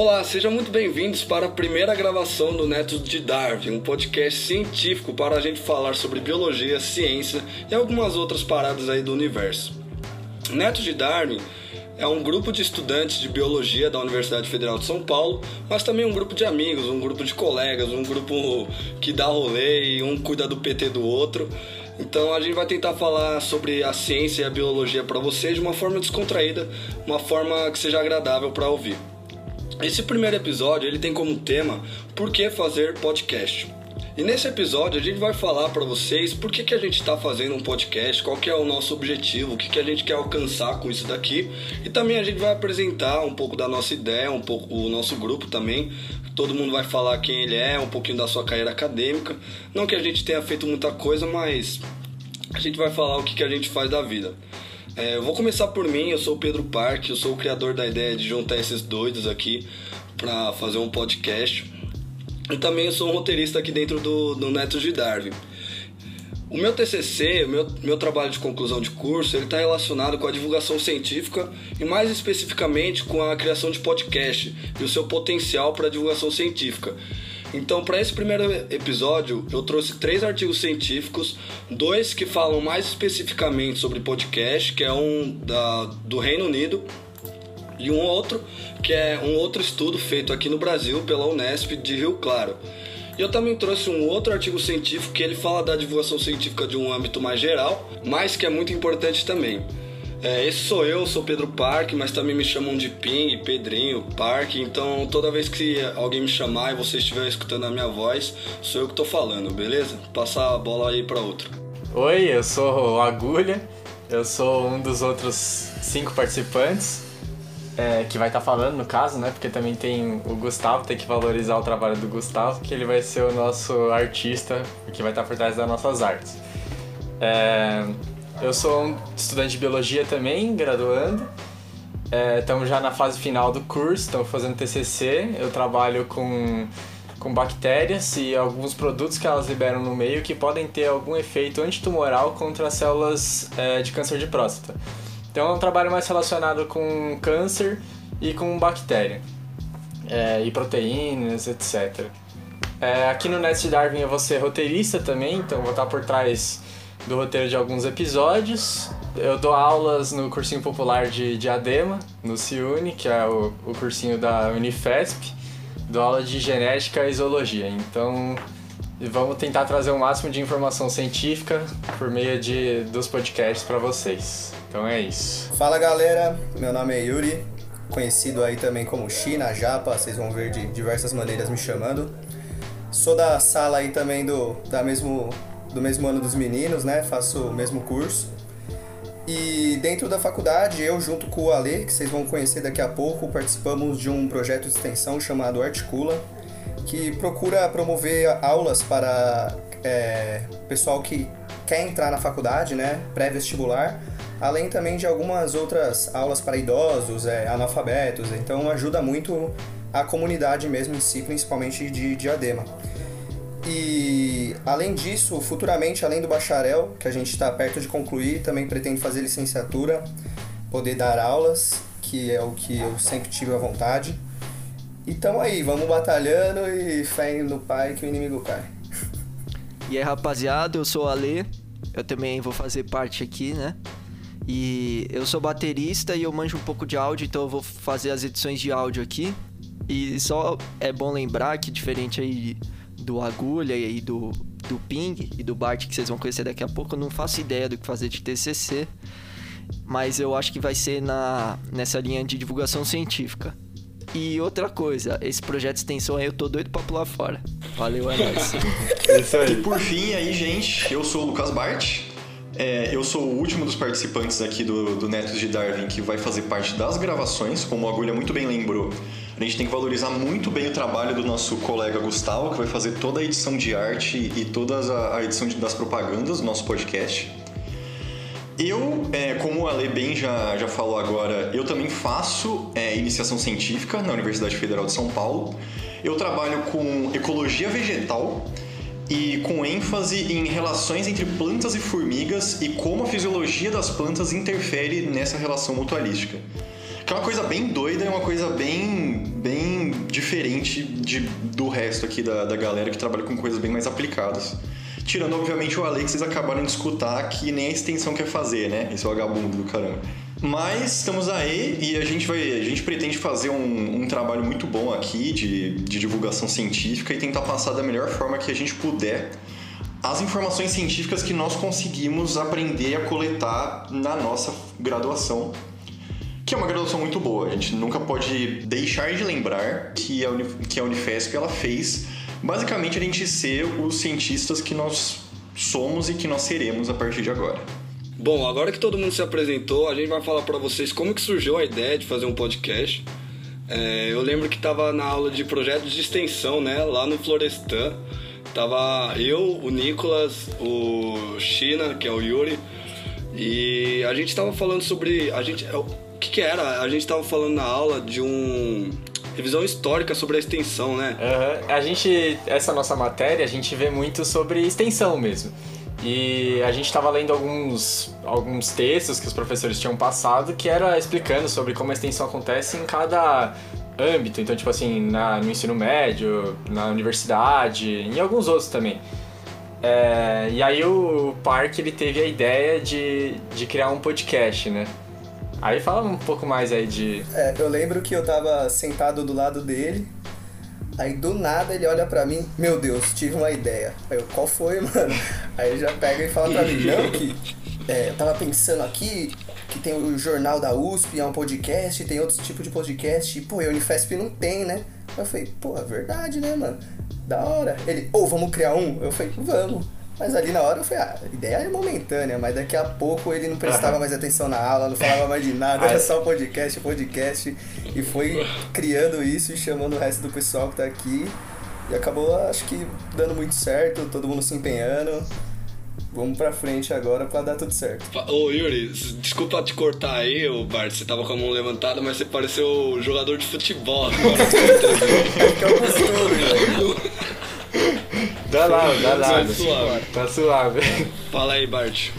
Olá, sejam muito bem-vindos para a primeira gravação do Netos de Darwin, um podcast científico para a gente falar sobre biologia, ciência e algumas outras paradas aí do universo. Netos de Darwin é um grupo de estudantes de biologia da Universidade Federal de São Paulo, mas também um grupo de amigos, um grupo de colegas, um grupo que dá rolê e um cuida do PT do outro. Então a gente vai tentar falar sobre a ciência e a biologia para vocês de uma forma descontraída, uma forma que seja agradável para ouvir. Esse primeiro episódio ele tem como tema por que fazer podcast. E nesse episódio a gente vai falar para vocês por que, que a gente está fazendo um podcast, qual que é o nosso objetivo, o que, que a gente quer alcançar com isso daqui. E também a gente vai apresentar um pouco da nossa ideia, um pouco o nosso grupo também. Todo mundo vai falar quem ele é, um pouquinho da sua carreira acadêmica. Não que a gente tenha feito muita coisa, mas a gente vai falar o que, que a gente faz da vida. É, eu vou começar por mim, eu sou o Pedro Parque, eu sou o criador da ideia de juntar esses doidos aqui para fazer um podcast. E também eu sou um roteirista aqui dentro do, do Netos de Darwin. O meu TCC, o meu, meu trabalho de conclusão de curso, ele está relacionado com a divulgação científica e mais especificamente com a criação de podcast e o seu potencial para a divulgação científica. Então, para esse primeiro episódio, eu trouxe três artigos científicos, dois que falam mais especificamente sobre podcast, que é um da, do Reino Unido e um outro que é um outro estudo feito aqui no Brasil pela Unesp de Rio Claro. E eu também trouxe um outro artigo científico que ele fala da divulgação científica de um âmbito mais geral, mas que é muito importante também. É, esse sou eu, sou Pedro Parque, mas também me chamam de Ping, Pedrinho, Parque. Então toda vez que alguém me chamar e você estiver escutando a minha voz, sou eu que estou falando, beleza? Passar a bola aí para outro. Oi, eu sou o Agulha, eu sou um dos outros cinco participantes é, que vai estar tá falando, no caso, né? Porque também tem o Gustavo, tem que valorizar o trabalho do Gustavo, que ele vai ser o nosso artista, que vai estar tá por trás das nossas artes. É, eu sou um estudante de biologia também, graduando. Estamos é, já na fase final do curso, estamos fazendo TCC. Eu trabalho com, com bactérias e alguns produtos que elas liberam no meio que podem ter algum efeito antitumoral contra as células é, de câncer de próstata. Então é um trabalho mais relacionado com câncer e com bactéria. É, e proteínas, etc. É, aqui no Nest Darwin eu vou ser roteirista também, então vou estar por trás do roteiro de alguns episódios. Eu dou aulas no cursinho popular de Diadema, no Ciune, que é o, o cursinho da Unifesp. Dou aula de genética e zoologia. Então vamos tentar trazer o máximo de informação científica por meio de, dos podcasts para vocês. Então é isso. Fala galera, meu nome é Yuri, conhecido aí também como China, Japa, vocês vão ver de diversas maneiras me chamando. Sou da sala aí também do, da mesmo, do mesmo ano dos meninos, né? Faço o mesmo curso. E dentro da faculdade, eu junto com o Ale, que vocês vão conhecer daqui a pouco, participamos de um projeto de extensão chamado Articula, que procura promover aulas para é, pessoal que quer entrar na faculdade, né? Pré-vestibular, além também de algumas outras aulas para idosos, é, analfabetos, então ajuda muito a comunidade mesmo em si, principalmente de Diadema. E além disso, futuramente, além do bacharel, que a gente está perto de concluir, também pretendo fazer licenciatura, poder dar aulas, que é o que eu sempre tive a vontade. Então aí, vamos batalhando e fé no pai que o inimigo cai. E aí, rapaziada, eu sou o Ale, eu também vou fazer parte aqui, né? E eu sou baterista e eu manjo um pouco de áudio, então eu vou fazer as edições de áudio aqui. E só é bom lembrar que diferente aí do Agulha e do, do Ping e do Bart que vocês vão conhecer daqui a pouco, eu não faço ideia do que fazer de TCC, mas eu acho que vai ser na, nessa linha de divulgação científica. E outra coisa, esse projeto de extensão aí eu tô doido pra pular fora. Valeu, é nóis. E por fim aí, gente, eu sou o Lucas Bart, é, eu sou o último dos participantes aqui do, do Netos de Darwin que vai fazer parte das gravações, como o Agulha muito bem lembrou. A gente tem que valorizar muito bem o trabalho do nosso colega Gustavo, que vai fazer toda a edição de arte e toda a edição das propagandas do nosso podcast. Eu, é, como o Ale bem já, já falou agora, eu também faço é, iniciação científica na Universidade Federal de São Paulo. Eu trabalho com ecologia vegetal e com ênfase em relações entre plantas e formigas e como a fisiologia das plantas interfere nessa relação mutualística. Que é uma coisa bem doida e uma coisa bem, bem diferente de, do resto aqui da, da galera que trabalha com coisas bem mais aplicadas. Tirando, obviamente, o Ale que vocês acabaram de escutar, que nem a extensão quer fazer, né? Esse vagabundo do caramba. Mas estamos aí e a gente vai. A gente pretende fazer um, um trabalho muito bom aqui de, de divulgação científica e tentar passar da melhor forma que a gente puder as informações científicas que nós conseguimos aprender a coletar na nossa graduação. Que é uma graduação muito boa. A gente nunca pode deixar de lembrar que a, Uni, que a Unifesp ela fez basicamente a gente ser os cientistas que nós somos e que nós seremos a partir de agora. Bom, agora que todo mundo se apresentou, a gente vai falar para vocês como que surgiu a ideia de fazer um podcast. É, eu lembro que estava na aula de projetos de extensão, né, lá no Florestan. Tava eu, o Nicolas, o China, que é o Yuri, e a gente estava falando sobre, a gente, o que que era? A gente estava falando na aula de um revisão histórica sobre a extensão, né? Uhum. A gente, essa nossa matéria, a gente vê muito sobre extensão mesmo. E a gente estava lendo alguns, alguns textos que os professores tinham passado que era explicando sobre como a extensão acontece em cada âmbito. Então, tipo assim, na, no ensino médio, na universidade, em alguns outros também. É, e aí o Park ele teve a ideia de, de criar um podcast, né? Aí fala um pouco mais aí de. É, eu lembro que eu tava sentado do lado dele, aí do nada ele olha pra mim, meu Deus, tive uma ideia. Aí eu, qual foi, mano? Aí ele já pega e fala pra mim, não, que é, eu tava pensando aqui que tem o jornal da USP, é um podcast, tem outro tipo de podcast, e pô, a Unifesp não tem, né? Eu falei, pô, é verdade, né, mano? Da hora. Ele, ou oh, vamos criar um? Eu falei, vamos. Mas ali na hora eu falei, ah, a ideia é momentânea, mas daqui a pouco ele não prestava mais atenção na aula, não falava mais de nada, era só podcast, podcast. E foi criando isso e chamando o resto do pessoal que tá aqui. E acabou, acho que, dando muito certo, todo mundo se empenhando. Vamos pra frente agora pra dar tudo certo. Ô Yuri, desculpa te cortar aí, ô Bart, você tava com a mão levantada, mas você pareceu jogador de futebol agora. é que eu costume, Dá lá, dá lá. Tá suave. Tá suave. Fala aí, Bart.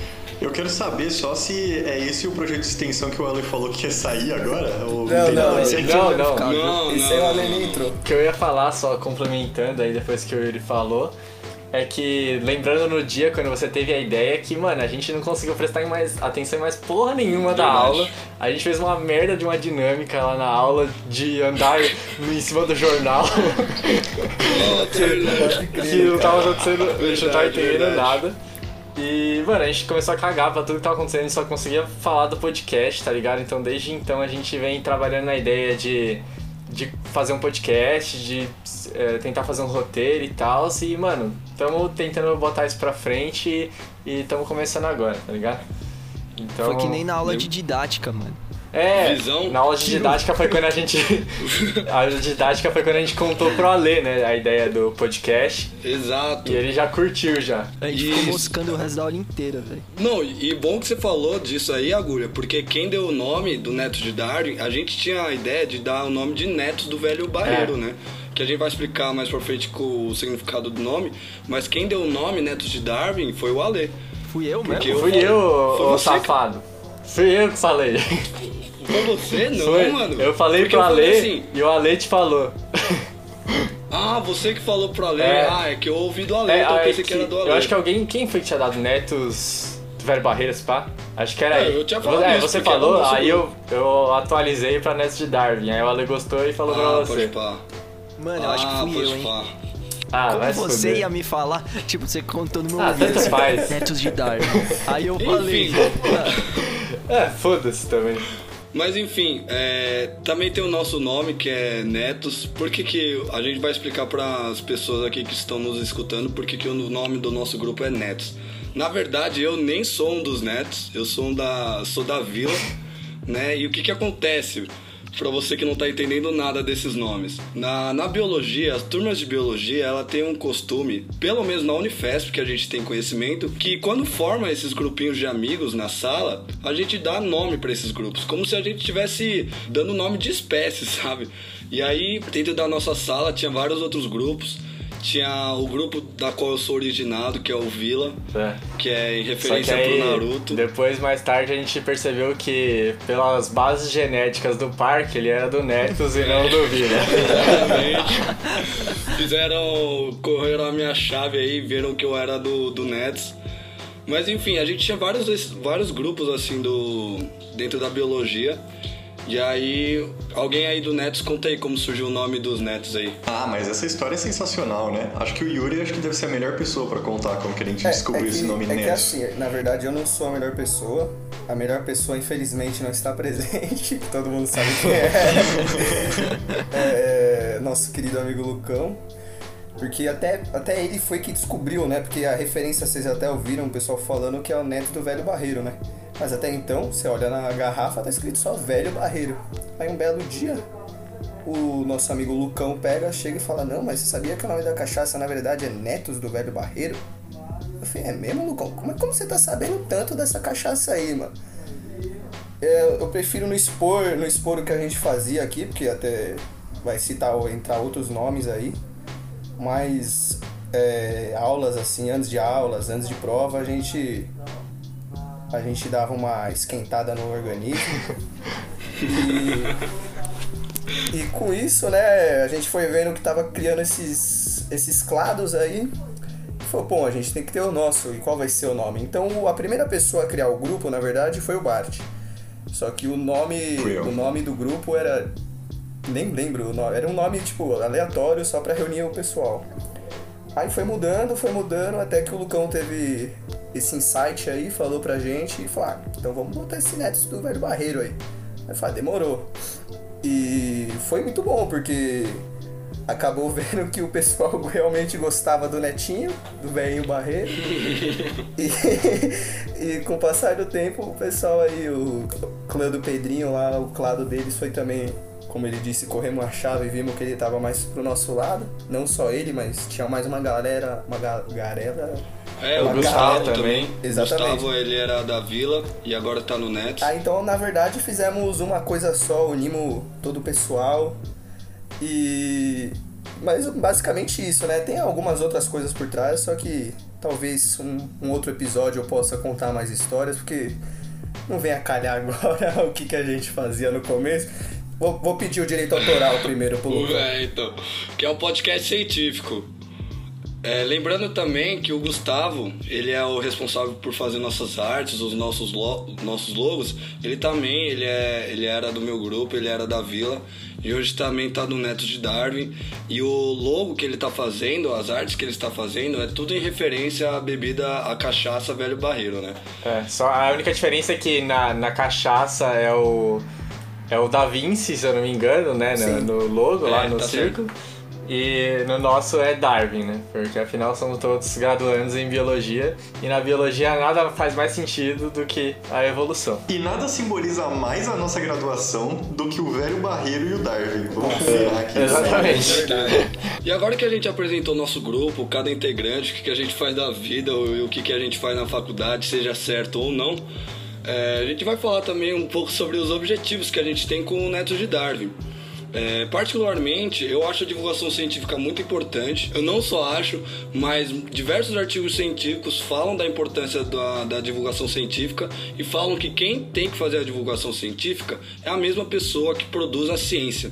Eu quero saber só se é esse o projeto de extensão que o Ale falou que ia sair agora? Ou não, não, não, esse não, não, não, Esse é o Ale intro. que eu ia falar, só complementando aí depois que o Yuri falou, é que, lembrando no dia, quando você teve a ideia, que, mano, a gente não conseguiu prestar mais atenção em mais porra nenhuma da aula. A gente fez uma merda de uma dinâmica lá na aula de andar em cima do jornal. que, que não tava acontecendo, a gente não tava entendendo nada. E, mano, a gente começou a cagar pra tudo que tava acontecendo e só conseguia falar do podcast, tá ligado? Então, desde então, a gente vem trabalhando na ideia de de fazer um podcast, de é, tentar fazer um roteiro e tal. E, mano, estamos tentando botar isso pra frente e estamos começando agora, tá ligado? Então, foi que nem na aula de didática, mano. É, Visão. na aula de didática foi quando a gente. a aula de didática foi quando a gente contou pro Alê, né? A ideia do podcast. Exato. E ele já curtiu já. A gente Isso. ficou moscando o resto da aula inteira, velho. Não, e bom que você falou disso aí, Agulha, porque quem deu o nome do Neto de Darwin, a gente tinha a ideia de dar o nome de Netos do Velho Barreiro, é. né? Que a gente vai explicar mais pra frente com o significado do nome, mas quem deu o nome Netos de Darwin foi o Alê. Fui eu mesmo? Eu Fui eu, o safado. Que... Fui eu que falei. Foi você? Não, Foi. mano. Eu falei Porque pro Ale assim, e o Ale te falou. Ah, você que falou pro Ale. É. Ah, é que eu ouvi do Ale, é, então eu pensei é que, que, era do Ale. Eu acho que alguém. Quem foi que tinha dado netos do Velho Barreiras, pá? Acho que era é, Eu tinha falado é, isso, você falou, aí eu, eu atualizei pra Netos de Darwin. Aí o Ale gostou e falou ah, pra você. Pá. Mano, eu ah, acho que fui eu, hein? Pá. Ah, Como você ia me falar, tipo, você contou no meu ah, ouvido. Tanto faz. Netos de Darwin. Aí eu falei. É, foda-se também. Mas enfim, é, também tem o nosso nome que é Netos. Por que, que a gente vai explicar para as pessoas aqui que estão nos escutando por que, que o nome do nosso grupo é Netos? Na verdade, eu nem sou um dos netos, eu sou um da sou da vila, né? E o que que acontece? Para você que não está entendendo nada desses nomes. Na, na biologia, as turmas de biologia, ela tem um costume, pelo menos na Unifesp que a gente tem conhecimento, que quando forma esses grupinhos de amigos na sala, a gente dá nome para esses grupos, como se a gente estivesse dando nome de espécies, sabe? E aí, dentro da nossa sala tinha vários outros grupos tinha o grupo da qual eu sou originado, que é o Vila, É. que é em referência aí, pro Naruto. depois, mais tarde, a gente percebeu que, pelas bases genéticas do parque, ele era do Netos e não do Vila. Exatamente. Fizeram. correram a minha chave aí, viram que eu era do, do Nets. Mas enfim, a gente tinha vários, vários grupos assim do. dentro da biologia. E aí, alguém aí do Nets, conta aí como surgiu o nome dos Nets aí. Ah, mas essa história é sensacional, né? Acho que o Yuri acho que deve ser a melhor pessoa pra contar como que a gente descobriu é esse que, nome é que Neto. assim, na verdade eu não sou a melhor pessoa. A melhor pessoa, infelizmente, não está presente. Todo mundo sabe quem é. é nosso querido amigo Lucão. Porque até, até ele foi que descobriu, né? Porque a referência vocês até ouviram o pessoal falando que é o neto do velho barreiro, né? Mas até então, você olha na garrafa, tá escrito só velho barreiro. Aí um belo dia, o nosso amigo Lucão pega, chega e fala: Não, mas você sabia que o nome da cachaça na verdade é Netos do Velho Barreiro? Eu falei: É mesmo, Lucão? Como, como você tá sabendo tanto dessa cachaça aí, mano? É, eu prefiro não expor, não expor o que a gente fazia aqui, porque até vai citar ou entrar outros nomes aí. Mas é, aulas assim, antes de aulas, antes de prova, a gente a gente dava uma esquentada no organismo. E, e com isso, né, a gente foi vendo que tava criando esses, esses clados aí. E falou, pô, a gente tem que ter o nosso. E qual vai ser o nome? Então a primeira pessoa a criar o grupo, na verdade, foi o Bart. Só que o nome, o nome do grupo era. Nem lembro o nome. Era um nome, tipo, aleatório só pra reunir o pessoal. Aí foi mudando, foi mudando, até que o Lucão teve esse insight aí, falou pra gente e falou, ah, então vamos botar esse Netos do Velho Barreiro aí. Aí falei, ah, demorou. E foi muito bom, porque acabou vendo que o pessoal realmente gostava do Netinho, do velhinho Barreiro. e, e com o passar do tempo, o pessoal aí, o clã do Pedrinho lá, o clado deles foi também, como ele disse, corremos a chave e vimos que ele tava mais pro nosso lado. Não só ele, mas tinha mais uma galera, uma ga galera É, Uma o Gustavo também. também. Exatamente. Gustavo, ele era da Vila e agora tá no Nets. Ah, então na verdade fizemos uma coisa só, unimos todo o pessoal e. Mas basicamente isso, né? Tem algumas outras coisas por trás, só que talvez um, um outro episódio eu possa contar mais histórias, porque não vem a calhar agora o que, que a gente fazia no começo. Vou, vou pedir o direito autoral primeiro pro Lucas. É, então. Que é um podcast científico. É, lembrando também que o Gustavo, ele é o responsável por fazer nossas artes, os nossos, lo- nossos logos. Ele também, ele, é, ele era do meu grupo, ele era da Vila. E hoje também tá no Neto de Darwin. E o logo que ele tá fazendo, as artes que ele está fazendo, é tudo em referência à bebida, à cachaça Velho Barreiro, né? É, só a única diferença é que na, na cachaça é o. É o Da Vinci, se eu não me engano, né? No, no logo, lá É, no tá círculo. E no nosso é Darwin, né? Porque afinal somos todos graduandos em biologia. E na biologia nada faz mais sentido do que a evolução. E nada simboliza mais a nossa graduação do que o velho Barreiro e o Darwin. Vamos virar aqui. Exatamente. E agora que a gente apresentou nosso grupo, cada integrante, o que, a gente faz da vida e o que, que a gente faz na faculdade, seja certo ou não, é, a gente vai falar também um pouco sobre os objetivos que a gente tem com o Neto de Darwin. É, particularmente, eu acho a divulgação científica muito importante. Eu não só acho, mas diversos artigos científicos falam da importância da, da divulgação científica e falam que quem tem que fazer a divulgação científica é a mesma pessoa que produz a ciência.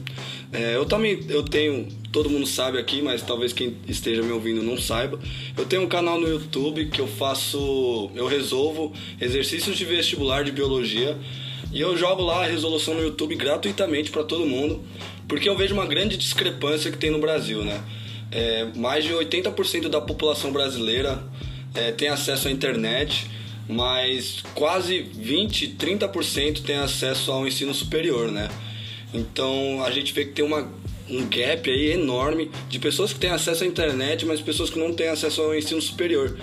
É, eu também eu tenho, todo mundo sabe aqui, mas talvez quem esteja me ouvindo não saiba. Eu tenho um canal no YouTube que eu faço, eu resolvo exercícios de vestibular de biologia. E eu jogo lá a resolução no YouTube gratuitamente para todo mundo, porque eu vejo uma grande discrepância que tem no Brasil, né? É, mais de 80% da população brasileira é, tem acesso à internet, mas quase 20, 30% tem acesso ao ensino superior, né? Então a gente vê que tem uma, um gap aí enorme de pessoas que têm acesso à internet, mas pessoas que não têm acesso ao ensino superior.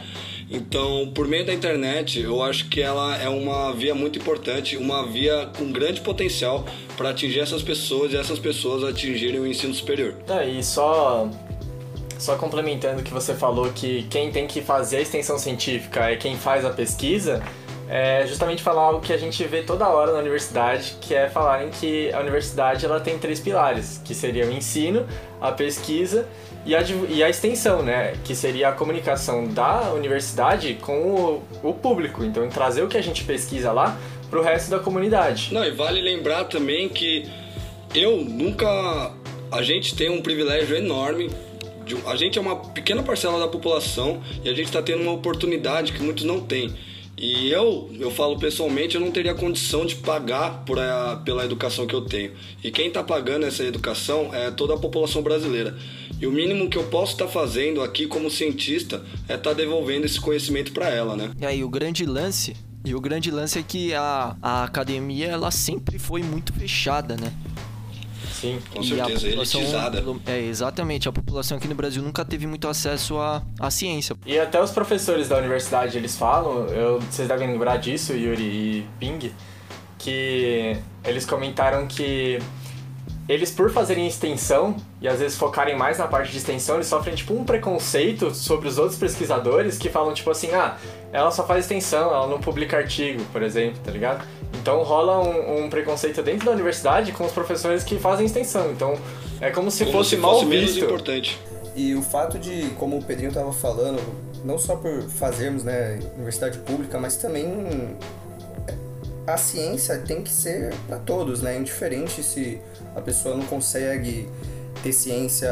Então, por meio da internet, eu acho que ela é uma via muito importante, uma via com grande potencial para atingir essas pessoas e essas pessoas atingirem o ensino superior. Tá, e só, só complementando o que você falou que quem tem que fazer a extensão científica é quem faz a pesquisa, é justamente falar algo que a gente vê toda hora na universidade, que é falarem que a universidade ela tem três pilares, que seria o ensino, a pesquisa e a, e a extensão, né? Que seria a comunicação da universidade com o, o público. Então, trazer o que a gente pesquisa lá para o resto da comunidade. Não, e vale lembrar também que eu nunca. A gente tem um privilégio enorme. De, a gente é uma pequena parcela da população e a gente está tendo uma oportunidade que muitos não têm. E eu, eu falo pessoalmente, eu não teria condição de pagar por a, pela educação que eu tenho. E quem está pagando essa educação é toda a população brasileira. E o mínimo que eu posso estar tá fazendo aqui como cientista é estar tá devolvendo esse conhecimento para ela, né? E aí, o grande lance, e o grande lance é que a, a academia ela sempre foi muito fechada, né? Sim, com e certeza, elitizada. É, exatamente. A população aqui no Brasil nunca teve muito acesso à, à ciência. E até os professores da universidade, eles falam, eu, vocês devem lembrar disso, Yuri e Ping, que eles comentaram que eles por fazerem extensão e às vezes focarem mais na parte de extensão, eles sofrem tipo um preconceito sobre os outros pesquisadores que falam tipo assim, ah, ela só faz extensão, ela não publica artigo, por exemplo, tá ligado? Então rola um, um preconceito dentro da universidade com os professores que fazem extensão. Então é como se como fosse se mal fosse visto. menos importante. E o fato de, como o Pedrinho estava falando, não só por fazermos né, universidade pública, mas também a ciência tem que ser para todos, né? Indiferente se a pessoa não consegue ter ciência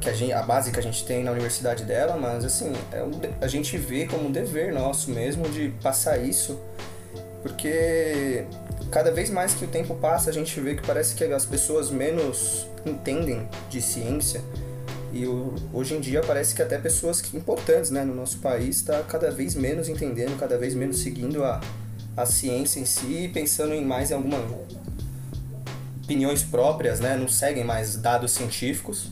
que a, gente, a base que a gente tem na universidade dela, mas assim, é um, a gente vê como um dever nosso mesmo de passar isso, porque cada vez mais que o tempo passa, a gente vê que parece que as pessoas menos entendem de ciência. E hoje em dia parece que até pessoas importantes né, no nosso país está cada vez menos entendendo, cada vez menos seguindo a, a ciência em si e pensando em mais em alguma opiniões próprias, né? Não seguem mais dados científicos.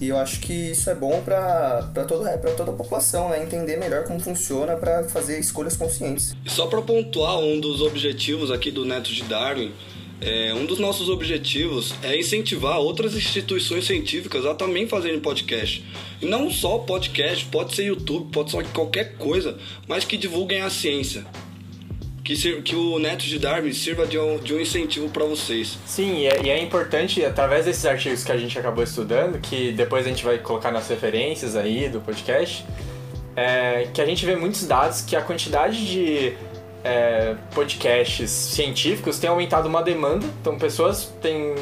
E eu acho que isso é bom para toda, toda a população, né? Entender melhor como funciona para fazer escolhas conscientes. E só para pontuar um dos objetivos aqui do Neto de Darwin, é, um dos nossos objetivos é incentivar outras instituições científicas a também fazerem podcast. E não só podcast, pode ser YouTube, pode ser qualquer coisa, mas que divulguem a ciência que, que o Neto de Darwin sirva de um, de um incentivo para vocês. Sim, e é, e é, importante, através desses artigos que a gente acabou estudando, que depois a gente vai colocar nas referências aí do podcast, é, que a gente vê muitos dados que a quantidade de é, podcasts científicos tem aumentado uma demanda, então pessoas têm,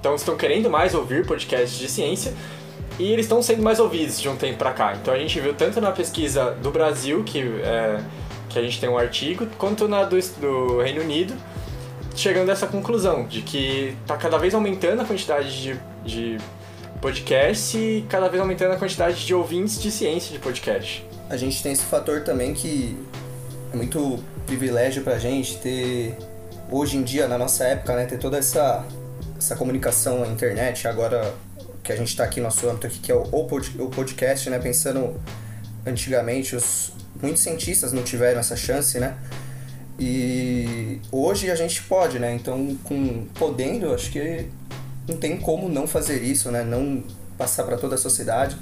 então estão querendo mais ouvir podcasts de ciência, e eles estão sendo mais ouvidos de um tempo para cá. Então a gente viu tanto na pesquisa do Brasil, que é, que a gente tem um artigo, quanto na do, do Reino Unido, chegando a essa conclusão de que está cada vez aumentando a quantidade de, de podcast e cada vez aumentando a quantidade de ouvintes de ciência de podcast. A gente tem esse fator também que é muito privilégio pra gente ter hoje em dia, na nossa época, né, ter toda essa, essa comunicação na internet, agora que a gente está aqui no nosso âmbito aqui, que é o, o podcast, né, pensando antigamente os, muitos cientistas não tiveram essa chance, né? E hoje a gente pode, né? Então, com podendo, acho que não tem como não fazer isso, né? Não passar para toda a sociedade.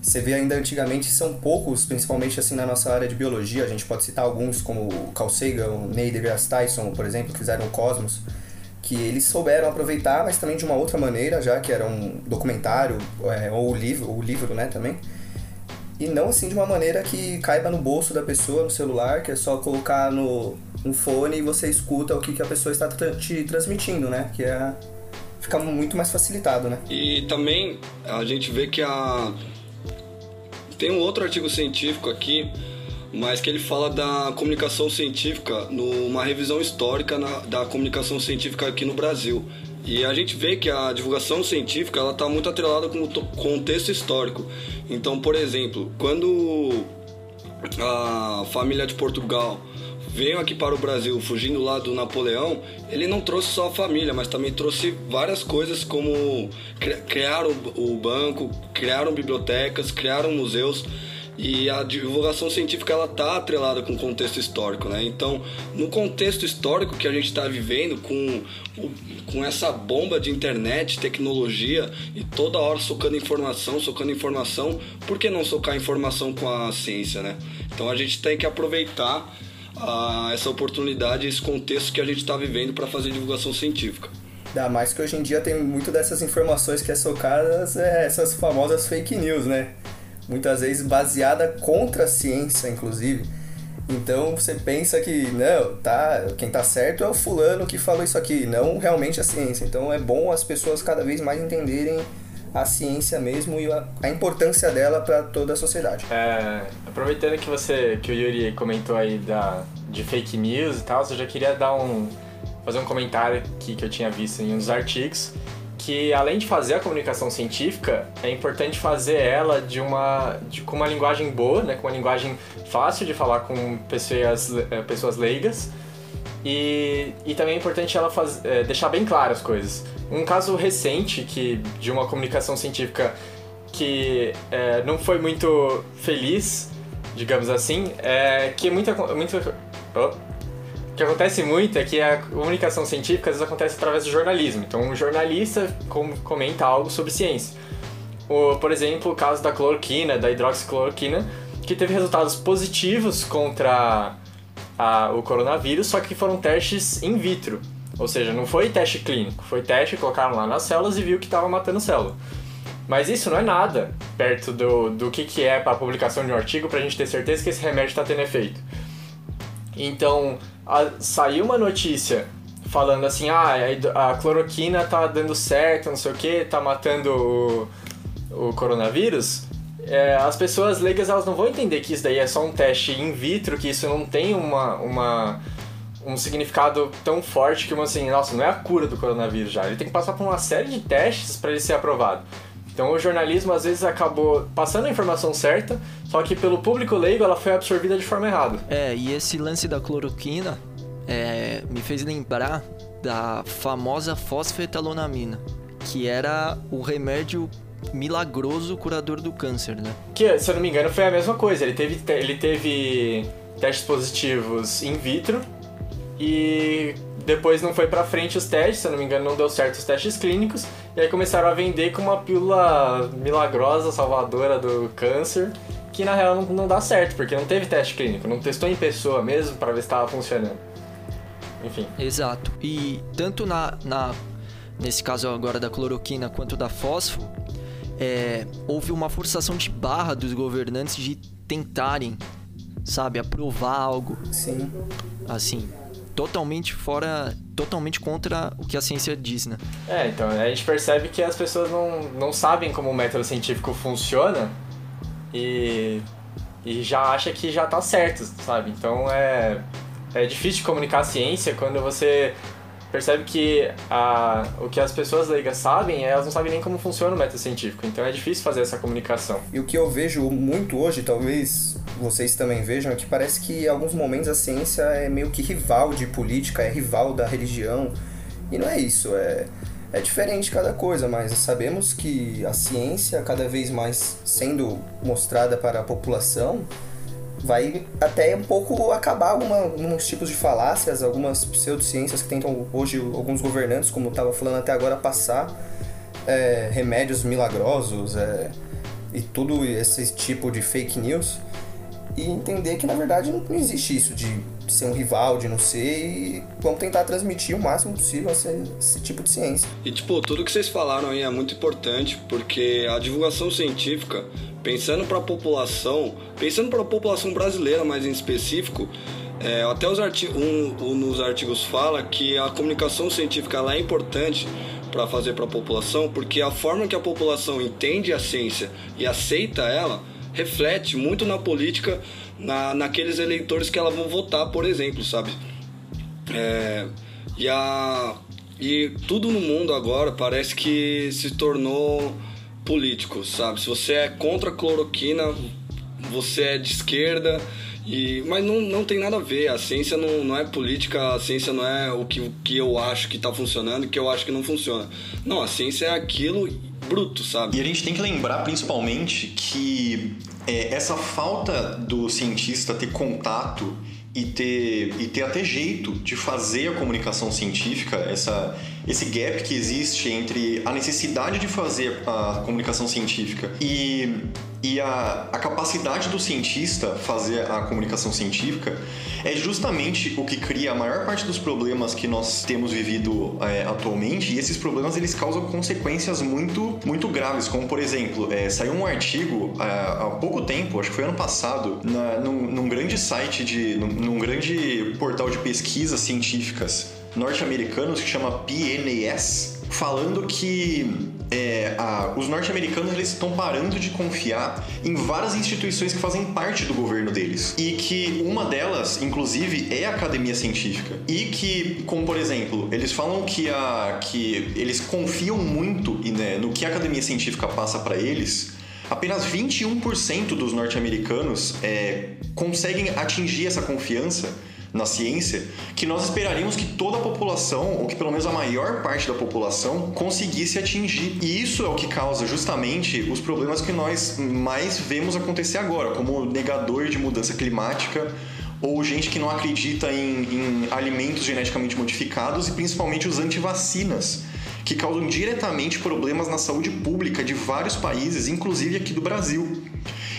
Você vê ainda antigamente são poucos, principalmente assim na nossa área de biologia. A gente pode citar alguns como Carl Sagan, Neil deGrasse Tyson, por exemplo, que fizeram o Cosmos, que eles souberam aproveitar, mas também de uma outra maneira, já que era um documentário é, ou livro, o livro, né, também e não assim de uma maneira que caiba no bolso da pessoa, no celular, que é só colocar no um fone e você escuta o que, que a pessoa está te transmitindo, né? Que é fica muito mais facilitado, né? E também a gente vê que a tem um outro artigo científico aqui, mas que ele fala da comunicação científica numa revisão histórica na, da comunicação científica aqui no Brasil. E a gente vê que a divulgação científica ela está muito atrelada com o contexto histórico. Então, por exemplo, quando a família de Portugal veio aqui para o Brasil fugindo lá do Napoleão, ele não trouxe só a família, mas também trouxe várias coisas como criaram o banco, criaram bibliotecas, criaram museus e a divulgação científica ela tá atrelada com o contexto histórico, né? Então, no contexto histórico que a gente está vivendo, com, com essa bomba de internet, tecnologia e toda hora socando informação, socando informação, por que não socar informação com a ciência, né? Então a gente tem que aproveitar uh, essa oportunidade, esse contexto que a gente está vivendo para fazer divulgação científica. Ainda mais que hoje em dia tem muito dessas informações que é socadas, é essas famosas fake news, né? Muitas vezes baseada contra a ciência, inclusive. Então você pensa que, não, tá, quem tá certo é o fulano que falou isso aqui, não realmente a ciência. Então é bom as pessoas cada vez mais entenderem a ciência mesmo e a, a importância dela para toda a sociedade. É, aproveitando que você que o Yuri comentou aí da de fake news e tal, eu já queria dar um fazer um comentário aqui que eu tinha visto em uns artigos que além de fazer a comunicação científica, é importante fazer ela de uma de, com uma linguagem boa, né, com uma linguagem fácil de falar com pessoas, é, pessoas leigas. E, e também é importante ela faz, é, deixar bem claras as coisas. Um caso recente que de uma comunicação científica que é, não foi muito feliz, digamos assim, é que muita, muita oh, que acontece muito é que a comunicação científica às vezes acontece através do jornalismo. Então, um jornalista comenta algo sobre ciência. Por exemplo, o caso da cloroquina, da hidroxicloroquina, que teve resultados positivos contra a, o coronavírus, só que foram testes in vitro. Ou seja, não foi teste clínico, foi teste, colocaram lá nas células e viu que estava matando célula. Mas isso não é nada perto do, do que, que é para a publicação de um artigo para a gente ter certeza que esse remédio está tendo efeito. Então, a, saiu uma notícia falando assim, ah, a, a, cloroquina tá dando certo, não sei o que, tá matando o, o coronavírus, é, as pessoas leigas elas não vão entender que isso daí é só um teste in vitro, que isso não tem uma, uma, um significado tão forte que, assim, nossa, não é a cura do coronavírus já. Ele tem que passar por uma série de testes para ele ser aprovado. Então o jornalismo às vezes acabou passando a informação certa, só que pelo público leigo ela foi absorvida de forma errada. É, e esse lance da cloroquina é, me fez lembrar da famosa fosfetalonamina, que era o remédio milagroso curador do câncer, né? Que, se eu não me engano, foi a mesma coisa. Ele teve, ele teve testes positivos in vitro e depois não foi para frente os testes, se eu não me engano, não deu certo os testes clínicos. E aí começaram a vender com uma pílula milagrosa, salvadora do câncer, que na real não, não dá certo, porque não teve teste clínico, não testou em pessoa mesmo para ver se estava funcionando. Enfim. Exato. E tanto na, na nesse caso agora da cloroquina quanto da fósforo, é, houve uma forçação de barra dos governantes de tentarem, sabe, aprovar algo. Sim. Assim, totalmente fora, totalmente contra o que a ciência diz, né? É, então a gente percebe que as pessoas não, não sabem como o método científico funciona e, e já acha que já tá certo, sabe? Então é, é difícil comunicar a ciência quando você percebe que a, o que as pessoas leigas sabem, elas não sabem nem como funciona o método científico. Então é difícil fazer essa comunicação. E o que eu vejo muito hoje, talvez vocês também vejam, é que parece que em alguns momentos a ciência é meio que rival de política, é rival da religião. E não é isso, é, é diferente cada coisa, mas sabemos que a ciência, cada vez mais sendo mostrada para a população, vai até um pouco acabar alguma, alguns tipos de falácias, algumas pseudociências que tentam hoje alguns governantes, como estava falando até agora, passar é, remédios milagrosos é, e tudo esse tipo de fake news e entender que na verdade não existe isso de ser um rival, de não ser, e vamos tentar transmitir o máximo possível esse, esse, tipo de ciência. E tipo, tudo que vocês falaram aí é muito importante, porque a divulgação científica, pensando para a população, pensando para a população brasileira mais em específico, é, até os artigos, um, um nos artigos fala que a comunicação científica ela é importante para fazer para a população, porque a forma que a população entende a ciência e aceita ela reflete muito na política, na, naqueles eleitores que ela vão votar, por exemplo, sabe? É, e, a, e tudo no mundo agora parece que se tornou político, sabe? Se você é contra a cloroquina, você é de esquerda, e, mas não, não tem nada a ver, a ciência não, não é política, a ciência não é o que, o que eu acho que está funcionando e que eu acho que não funciona. Não, a ciência é aquilo bruto, sabe? E a gente tem que lembrar principalmente que é, essa falta do cientista ter contato e ter, e ter até jeito de fazer a comunicação científica, essa, esse gap que existe entre a necessidade de fazer a comunicação científica e E a, a capacidade do cientista fazer a comunicação científica é justamente o que cria a maior parte dos problemas que nós temos vivido é, atualmente. E esses problemas eles causam consequências muito, muito graves, como por exemplo, é, saiu um artigo é, há pouco tempo, acho que foi ano passado, na, num, num grande site de, num, num grande portal de pesquisas científicas norte-americanos que chama PNAS, falando que é, a, os norte-americanos eles estão parando de confiar em várias instituições que fazem parte do governo deles e que uma delas, inclusive, é a academia científica e que, como por exemplo, eles falam que a que eles confiam muito né, no que a academia científica passa para eles. Apenas 21% dos norte-americanos é, conseguem atingir essa confiança na ciência que nós esperaríamos que toda a população, ou que pelo menos a maior parte da população, conseguisse atingir. E isso é o que causa justamente os problemas que nós mais vemos acontecer agora, como negador de mudança climática ou gente que não acredita em, em alimentos geneticamente modificados e principalmente os antivacinas que causam diretamente problemas na saúde pública de vários países, inclusive aqui do Brasil.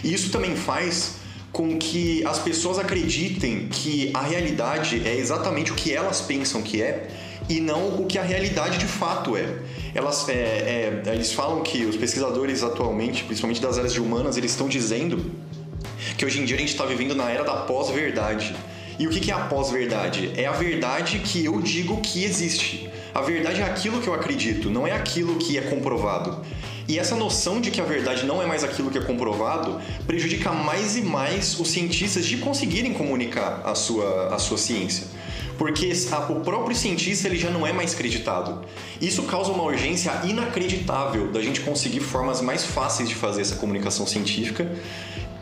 E isso também faz com que as pessoas acreditem que a realidade é exatamente o que elas pensam que é e não o que a realidade de fato é. Elas, é, é, eles falam que os pesquisadores atualmente, principalmente das áreas de humanas, eles estão dizendo que hoje em dia a gente está vivendo na era da pós-verdade. E o que é a pós-verdade? É a verdade que eu digo que existe. A verdade é aquilo que eu acredito, não é aquilo que é comprovado. E essa noção de que a verdade não é mais aquilo que é comprovado prejudica mais e mais os cientistas de conseguirem comunicar a sua, a sua ciência. Porque a, o próprio cientista ele já não é mais creditado. Isso causa uma urgência inacreditável da gente conseguir formas mais fáceis de fazer essa comunicação científica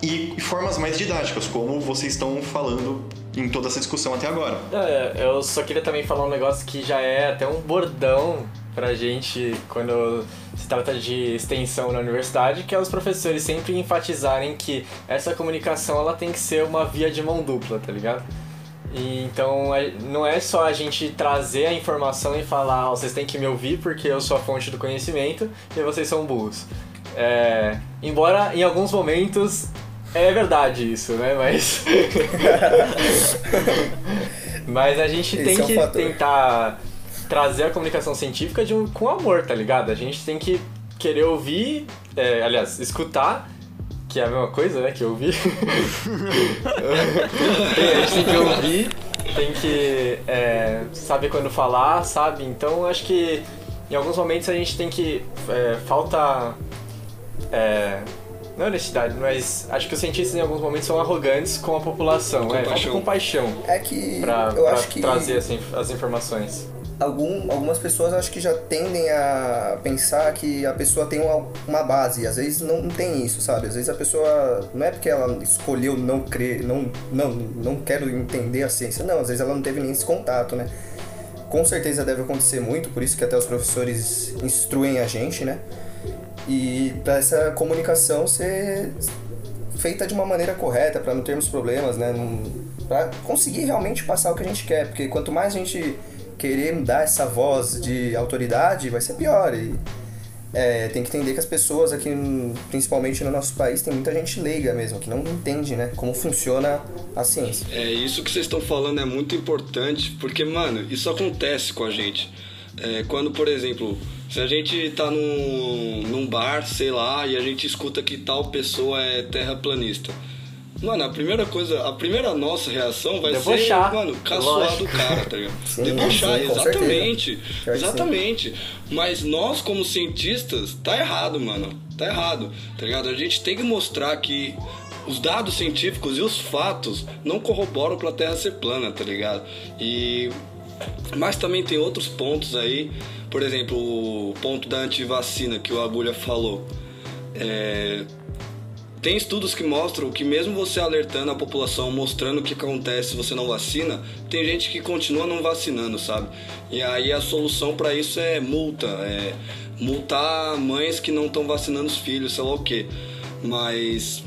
e formas mais didáticas, como vocês estão falando em toda essa discussão até agora. É, eu só queria também falar um negócio que já é até um bordão pra gente quando se trata de extensão na universidade, que é os professores sempre enfatizarem que essa comunicação ela tem que ser uma via de mão dupla, tá ligado? E, então é, não é só a gente trazer a informação e falar, oh, vocês têm que me ouvir porque eu sou a fonte do conhecimento e vocês são burros. É, embora em alguns momentos é verdade isso, né? Mas. Mas a gente Esse tem é um que fator. tentar trazer a comunicação científica de um, com amor, tá ligado? A gente tem que querer ouvir, é, aliás, escutar, que é a mesma coisa, né, que ouvir. a gente tem que ouvir, tem que é, saber quando falar, sabe? Então, acho que em alguns momentos a gente tem que... É, falta... É, não honestidade, mas acho que os cientistas em alguns momentos são arrogantes com a população, com é, falta compaixão. É que pra, eu pra acho que trazer as, as informações algum, algumas pessoas acho que já tendem a pensar que a pessoa tem uma, uma base. Às vezes não, tem isso, sabe? Às vezes a pessoa não é porque ela escolheu não crer, não, não, não quero entender a ciência. Não, às vezes ela não teve nem esse contato, né? Com certeza deve acontecer muito, por isso que até os professores instruem a gente, né? E para essa comunicação ser feita de uma maneira correta, para não termos problemas, né? Para conseguir realmente passar o que a gente quer, porque quanto mais a gente querer dar essa voz de autoridade vai ser pior. E é, tem que entender que as pessoas aqui, principalmente no nosso país, tem muita gente leiga mesmo, que não entende, né, como funciona a ciência. É, isso que vocês estão falando é muito importante, porque, mano, isso acontece com a gente. É, quando, por exemplo, se a gente tá num, num bar, sei lá, e a gente escuta que tal pessoa é terraplanista Mano, a primeira coisa, a primeira nossa reação vai Debochar. ser, mano, caçoar do cara, tá ligado? Sim, Debochar, sim, exatamente. Exatamente. Mas nós, como cientistas, tá errado, mano. Tá errado, tá ligado? A gente tem que mostrar que os dados científicos e os fatos não corroboram pra Terra ser plana, tá ligado? E. Mas também tem outros pontos aí, por exemplo, o ponto da antivacina que o Agulha falou. É, tem estudos que mostram que mesmo você alertando a população, mostrando o que acontece se você não vacina, tem gente que continua não vacinando, sabe? E aí a solução para isso é multa, é multar mães que não estão vacinando os filhos, sei lá o quê. Mas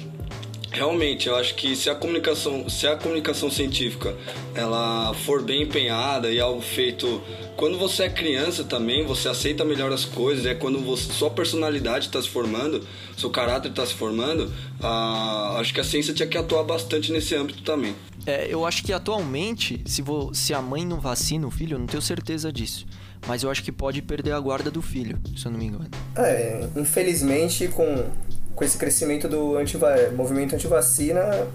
realmente eu acho que se a comunicação se a comunicação científica ela for bem empenhada e algo feito quando você é criança também você aceita melhor as coisas é quando você, sua personalidade está se formando seu caráter está se formando ah, acho que a ciência tinha que atuar bastante nesse âmbito também. É, eu acho que atualmente se, vo, se a mãe não vacina o filho eu não tenho certeza disso. Mas eu acho que pode perder a guarda do filho se eu não me engano. É infelizmente com com esse crescimento do antiva movimento antivacina,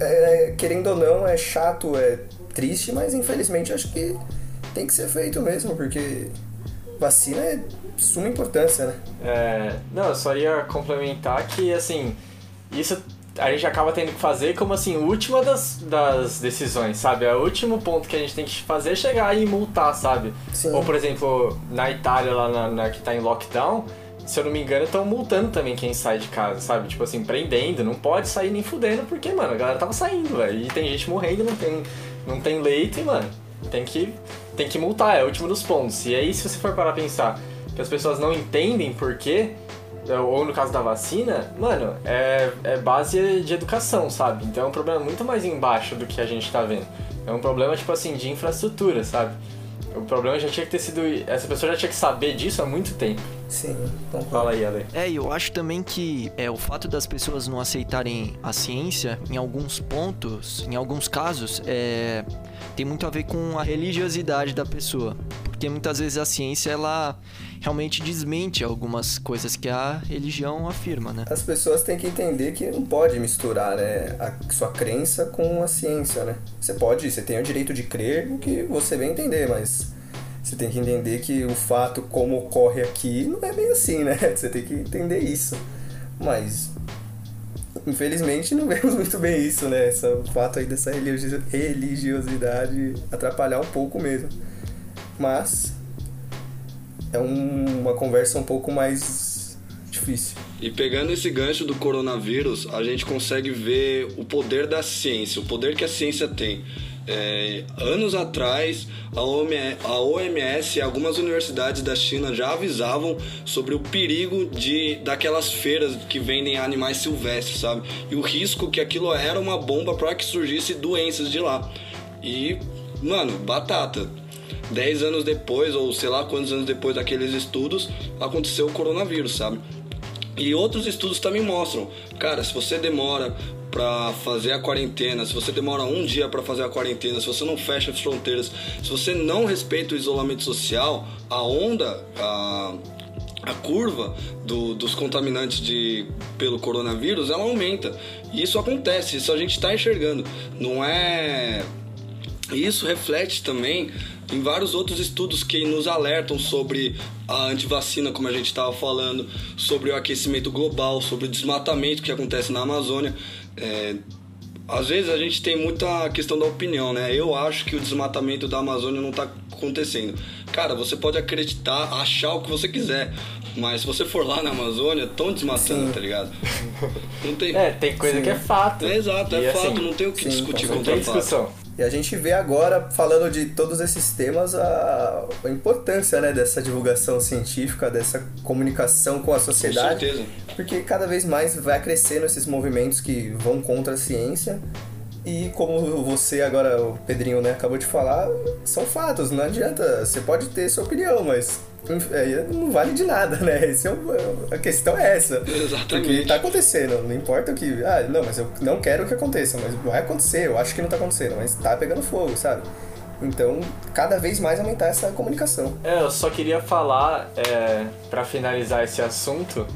é, querendo ou não, é chato, é triste, mas infelizmente acho que tem que ser feito mesmo, porque vacina é suma importância, né? É, não, eu só ia complementar que, assim, isso a gente acaba tendo que fazer como, assim, última das, das decisões, sabe? É o último ponto que a gente tem que fazer é chegar e multar, sabe? Sim. Ou, por exemplo, na Itália, lá na, na que tá em lockdown, se eu não me engano, estão multando também quem sai de casa, sabe? Tipo assim, prendendo. Não pode sair nem fudendo, porque, mano, a galera tava saindo, velho. E tem gente morrendo, não tem, não tem leito e, mano, tem que, tem que multar, é o último dos pontos. E aí, se você for parar a pensar que as pessoas não entendem por quê, ou no caso da vacina, mano, é, é base de educação, sabe? Então é um problema muito mais embaixo do que a gente tá vendo. É um problema, tipo assim, de infraestrutura, sabe? O problema já tinha que ter sido. Essa pessoa já tinha que saber disso há muito tempo. Sim, então fala aí, Ale. É, e eu acho também que é, o fato das pessoas não aceitarem a ciência, em alguns pontos, em alguns casos, é, tem muito a ver com a religiosidade da pessoa. Porque muitas vezes a ciência, ela realmente desmente algumas coisas que a religião afirma, né? As pessoas têm que entender que não pode misturar né, a sua crença com a ciência, né? Você pode, você tem o direito de crer no que você bem entender, mas você tem que entender que o fato como ocorre aqui não é bem assim, né? Você tem que entender isso. Mas infelizmente não vemos muito bem isso, né? Esse fato aí dessa religiosidade atrapalhar um pouco mesmo. Mas é um, uma conversa um pouco mais difícil. E pegando esse gancho do coronavírus, a gente consegue ver o poder da ciência, o poder que a ciência tem. É, anos atrás, a OMS e algumas universidades da China já avisavam sobre o perigo de daquelas feiras que vendem animais silvestres, sabe? E o risco que aquilo era uma bomba para que surgisse doenças de lá. E, mano, batata. Dez anos depois, ou sei lá quantos anos depois daqueles estudos, aconteceu o coronavírus, sabe? E outros estudos também mostram, cara, se você demora para fazer a quarentena, se você demora um dia para fazer a quarentena, se você não fecha as fronteiras, se você não respeita o isolamento social, a onda, a, a curva do, dos contaminantes de, pelo coronavírus, ela aumenta. E isso acontece, isso a gente está enxergando. Não é. Isso reflete também em vários outros estudos que nos alertam sobre a antivacina, como a gente estava falando, sobre o aquecimento global, sobre o desmatamento que acontece na Amazônia. É, às vezes a gente tem muita questão da opinião, né? Eu acho que o desmatamento da Amazônia não está acontecendo. Cara, você pode acreditar, achar o que você quiser, mas se você for lá na Amazônia, estão desmatando, sim. tá ligado? Não tem... É, tem coisa sim. que é fato. É exato, é e fato, assim, não tem o que sim, discutir contra discussão. fato. E a gente vê agora, falando de todos esses temas, a, a, importância né, dessa divulgação científica, dessa comunicação com a sociedade. Com certeza. Porque cada vez mais vai crescendo esses movimentos que vão contra a ciência. E como você agora, o Pedrinho, né, acabou de falar, são fatos, não adianta. Você pode ter sua opinião, mas não vale de nada, né? Esse é o, a questão é essa. Exatamente. Porque tá acontecendo, não importa o que. Ah, não, mas eu não quero que aconteça, mas vai acontecer, eu acho que não tá acontecendo, mas tá pegando fogo, sabe? Então, cada vez mais aumentar essa comunicação. É, eu só queria falar, é, para finalizar esse assunto,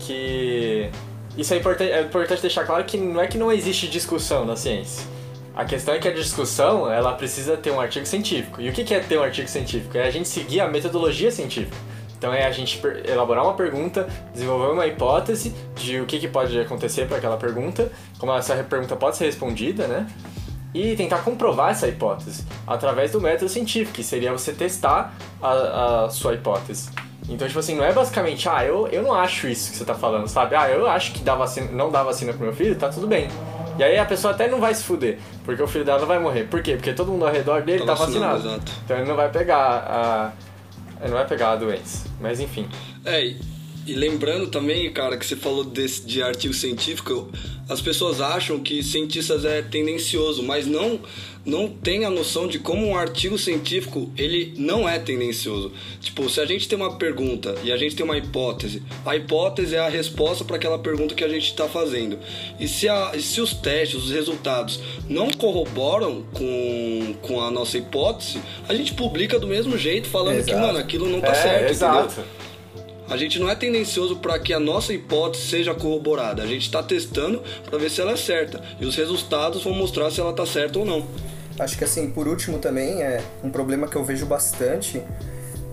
que isso é importante, é importante deixar claro que não é que não existe discussão na ciência. A questão é que a discussão, ela precisa ter um artigo científico. E o que é ter um artigo científico? É a gente seguir a metodologia científica. Então é a gente elaborar uma pergunta, desenvolver uma hipótese de o que, pode acontecer para aquela pergunta, como essa pergunta pode ser respondida, né? E tentar comprovar essa hipótese através do método científico, que seria você testar a, a sua hipótese. Então, tipo assim, não é basicamente, ah, eu, eu não acho isso que você tá falando, sabe? Ah, eu acho que dá vacina, não dá vacina pro meu filho, tá tudo bem. E aí a pessoa até não vai se fuder, porque o filho dela não vai morrer. Por quê? Porque todo mundo ao redor dele tá, tá vacinado. vacinado. Então ele não vai pegar a. Ele não vai pegar a doença. Mas enfim. É, E lembrando também, cara, que você falou desse, de artigo científico, as pessoas acham que cientistas é tendencioso, mas não não tem a noção de como um artigo científico ele não é tendencioso. Tipo, se a gente tem uma pergunta e a gente tem uma hipótese, a hipótese é a resposta para aquela pergunta que a gente está fazendo. E se, a, se os testes, os resultados não corroboram com, com a nossa hipótese, a gente publica do mesmo jeito, falando exato. que, mano, aquilo não tá é, certo, exato. entendeu? A gente não é tendencioso para que a nossa hipótese seja corroborada. A gente está testando para ver se ela é certa. E os resultados vão mostrar se ela está certa ou não. Acho que assim, por último também, é um problema que eu vejo bastante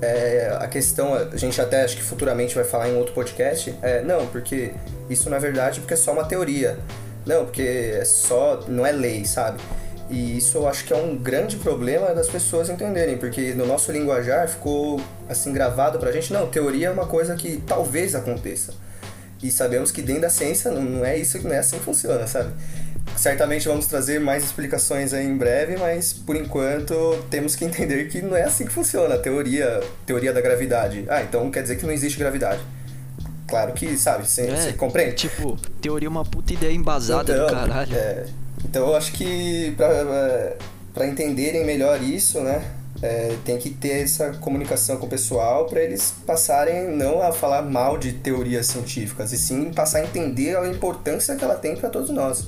é a questão, a gente até acho que futuramente vai falar em outro podcast, é não, porque isso é verdade porque é só uma teoria. Não, porque é só, não é lei, sabe? E isso eu acho que é um grande problema das pessoas entenderem, porque no nosso linguajar ficou assim gravado pra gente, não, teoria é uma coisa que talvez aconteça. E sabemos que dentro da ciência não é isso, não é assim que funciona, sabe? Certamente vamos trazer mais explicações aí em breve, mas por enquanto temos que entender que não é assim que funciona a teoria, teoria da gravidade. Ah, então quer dizer que não existe gravidade. Claro que, sabe, você, é, compreende? Tipo, teoria é uma puta ideia embasada então, do caralho. É, então eu acho que para entenderem melhor isso, né, é, tem que ter essa comunicação com o pessoal para eles passarem não a falar mal de teorias científicas, e sim passar a entender a importância que ela tem para todos nós.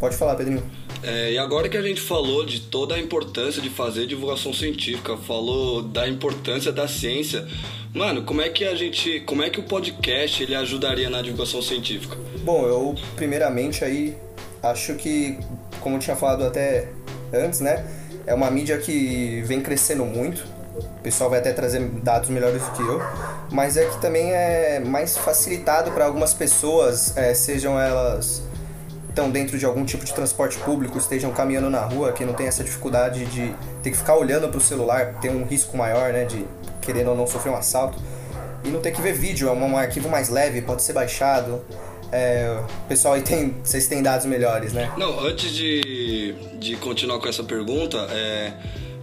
Pode falar, Pedrinho. É, e agora que a gente falou de toda a importância de fazer divulgação científica, falou da importância da ciência, mano, como é que a gente, como é que o podcast ele ajudaria na divulgação científica? Bom, eu primeiramente aí acho que, como eu tinha falado até antes, né, é uma mídia que vem crescendo muito. O pessoal vai até trazer dados melhores do que eu, mas é que também é mais facilitado para algumas pessoas, é, sejam elas estão dentro de algum tipo de transporte público, estejam caminhando na rua, que não tem essa dificuldade de ter que ficar olhando para o celular, ter um risco maior, né, de querendo ou não sofrer um assalto. E não ter que ver vídeo, é um arquivo mais leve, pode ser baixado. É, pessoal aí tem. Vocês têm dados melhores, né? Não, antes de, de continuar com essa pergunta, é,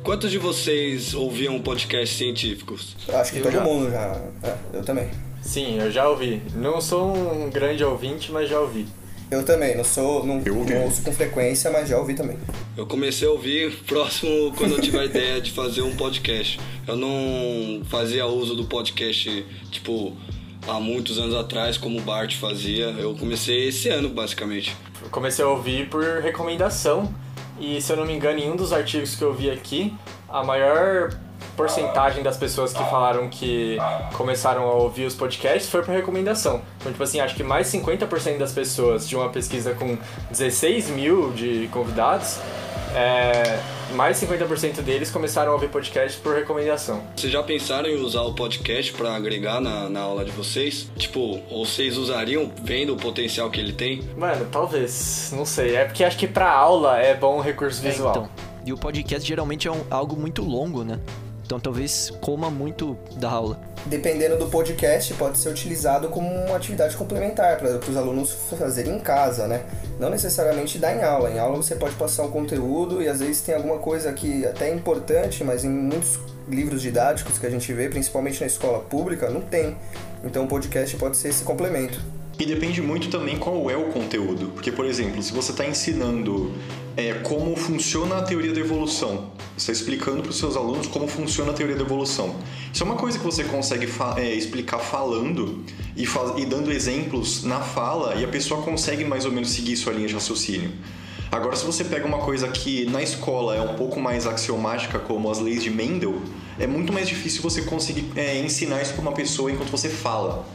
quantos de vocês ouviam podcasts científicos? Acho que eu todo já. mundo já. É, eu também. Sim, eu já ouvi. Não sou um grande ouvinte, mas já ouvi. Eu também, não sou. Não, não ouço com frequência, mas já ouvi também. Eu comecei a ouvir próximo quando eu tive a ideia de fazer um podcast. Eu não fazia uso do podcast, tipo, há muitos anos atrás, como o Bart fazia. Eu comecei esse ano, basicamente. Eu comecei a ouvir por recomendação. E se eu não me engano, em um dos artigos que eu vi aqui, a maior porcentagem das pessoas que falaram que começaram a ouvir os podcasts foi por recomendação. Então, tipo assim, acho que mais 50% das pessoas de uma pesquisa com 16 mil de convidados, é, mais 50% deles começaram a ouvir podcast por recomendação. Vocês já pensaram em usar o podcast para agregar na, na aula de vocês? Tipo, ou vocês usariam vendo o potencial que ele tem? Mano, talvez. Não sei. É porque acho que pra aula é bom o recurso é, visual. Então. E o podcast geralmente é um, algo muito longo, né? Então talvez coma muito da aula. Dependendo do podcast, pode ser utilizado como uma atividade complementar para os alunos fazerem em casa, né? Não necessariamente dar em aula. Em aula você pode passar um conteúdo e às vezes tem alguma coisa que até é importante, mas em muitos livros didáticos que a gente vê, principalmente na escola pública, não tem. Então o podcast pode ser esse complemento. E depende muito também qual é o conteúdo. Porque, por exemplo, se você está ensinando é, como funciona a teoria da evolução, você está explicando para os seus alunos como funciona a teoria da evolução. Isso é uma coisa que você consegue fa é, explicar falando e, fa e dando exemplos na fala e a pessoa consegue mais ou menos seguir sua linha de raciocínio. Agora, se você pega uma coisa que na escola é um pouco mais axiomática, como as leis de Mendel, é muito mais difícil você conseguir é, ensinar isso para uma pessoa enquanto você fala.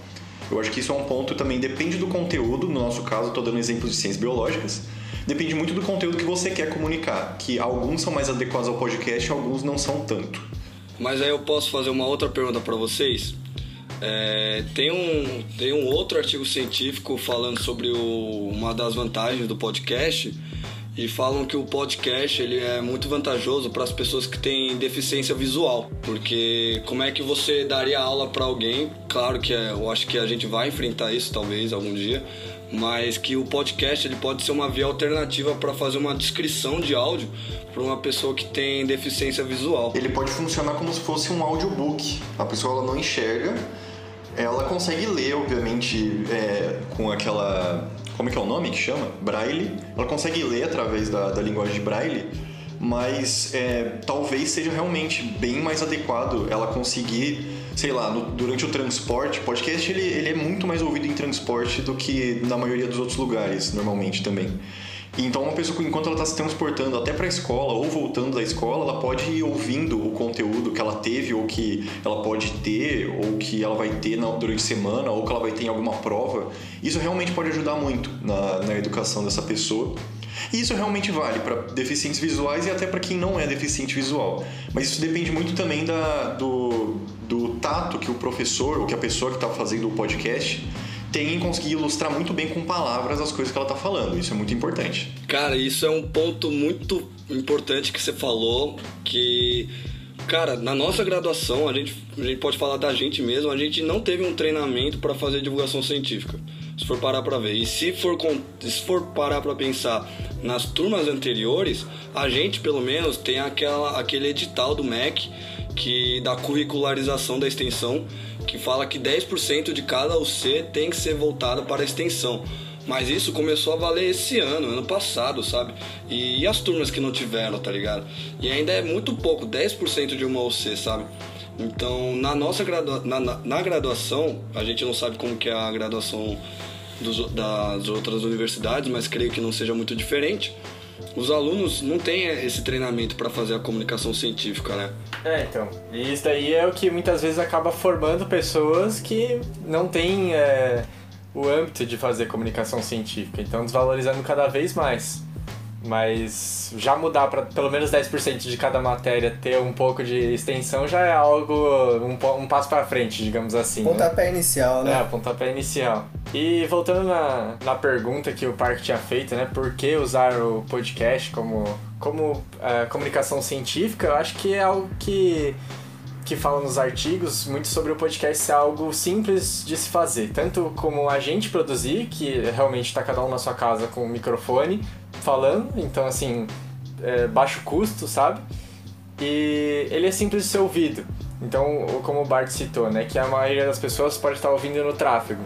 Eu acho que isso é um ponto também, depende do conteúdo, no nosso caso, estou dando exemplos de ciências biológicas, depende muito do conteúdo que você quer comunicar, que alguns são mais adequados ao podcast, alguns não são tanto. Mas aí eu posso fazer uma outra pergunta para vocês. É, tem, um, tem um outro artigo científico falando sobre o, uma das vantagens do podcast e falam que o podcast ele é muito vantajoso para as pessoas que têm deficiência visual, porque como é que você daria aula para alguém? Claro que é, eu acho que a gente vai enfrentar isso talvez algum dia, mas que o podcast ele pode ser uma via alternativa para fazer uma descrição de áudio para uma pessoa que tem deficiência visual. Ele pode funcionar como se fosse um audiobook. A pessoa ela não enxerga, ela consegue ler, obviamente, é, com aquela. Como é que é o nome que chama? Braille. Ela consegue ler através da, da linguagem de Braille, mas é, talvez seja realmente bem mais adequado ela conseguir, sei lá, no, durante o transporte. Podcast ele, ele é muito mais ouvido em transporte do que na maioria dos outros lugares, normalmente também. Então, uma pessoa, enquanto ela está se transportando até para a escola ou voltando da escola, ela pode ir ouvindo o conteúdo que ela teve ou que ela pode ter ou que ela vai ter durante a semana ou que ela vai ter em alguma prova. Isso realmente pode ajudar muito na, na educação dessa pessoa. E isso realmente vale para deficientes visuais e até para quem não é deficiente visual. Mas isso depende muito também da, do, do tato que o professor ou que a pessoa que está fazendo o podcast tem em conseguir ilustrar muito bem com palavras as coisas que ela está falando. Isso é muito importante. Cara, isso é um ponto muito importante que você falou, que cara, na nossa graduação, a gente, a gente pode falar da gente mesmo, a gente não teve um treinamento para fazer divulgação científica. Se for parar para ver. E se for, se for parar para pensar nas turmas anteriores, a gente pelo menos tem aquela, aquele edital do MEC que da curricularização da extensão que fala que 10% de cada UC tem que ser voltado para a extensão. Mas isso começou a valer esse ano, ano passado, sabe? E, e as turmas que não tiveram, tá ligado? E ainda é muito pouco, 10% de uma UC, sabe? Então, na nossa gradua na, na, na, graduação, a gente não sabe como que é a graduação dos, das outras universidades, mas creio que não seja muito diferente os alunos não têm esse treinamento para fazer a comunicação científica, né? É, então. E isso daí é o que muitas vezes acaba formando pessoas que não têm é, o âmbito de fazer comunicação científica. Então, desvalorizando cada vez mais. Mas já mudar para pelo menos 10% de cada matéria ter um pouco de extensão já é algo, um, um passo para frente, digamos assim. Né? Pontapé né? inicial, né? É, pontapé inicial. E voltando na, na pergunta que o Parque tinha feito, né? Por que usar o podcast como, como é, comunicação científica? Eu acho que é algo que que fala nos artigos muito sobre o podcast ser algo simples de se fazer, tanto como a gente produzir, que realmente está cada um na sua casa com o microfone falando, então assim, é baixo custo, sabe? E ele é simples de ser ouvido. Então, como o Bart citou, né, que a maioria das pessoas pode estar ouvindo no tráfego.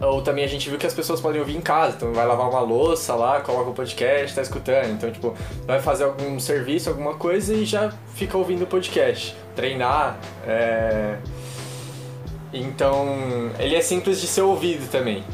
Ou também a gente viu que as pessoas podem ouvir em casa, então vai lavar uma louça lá, coloca o podcast, tá escutando. Então, tipo, vai fazer algum serviço, alguma coisa e já fica ouvindo o podcast. Treinar. É... Então, ele é simples de ser ouvido também.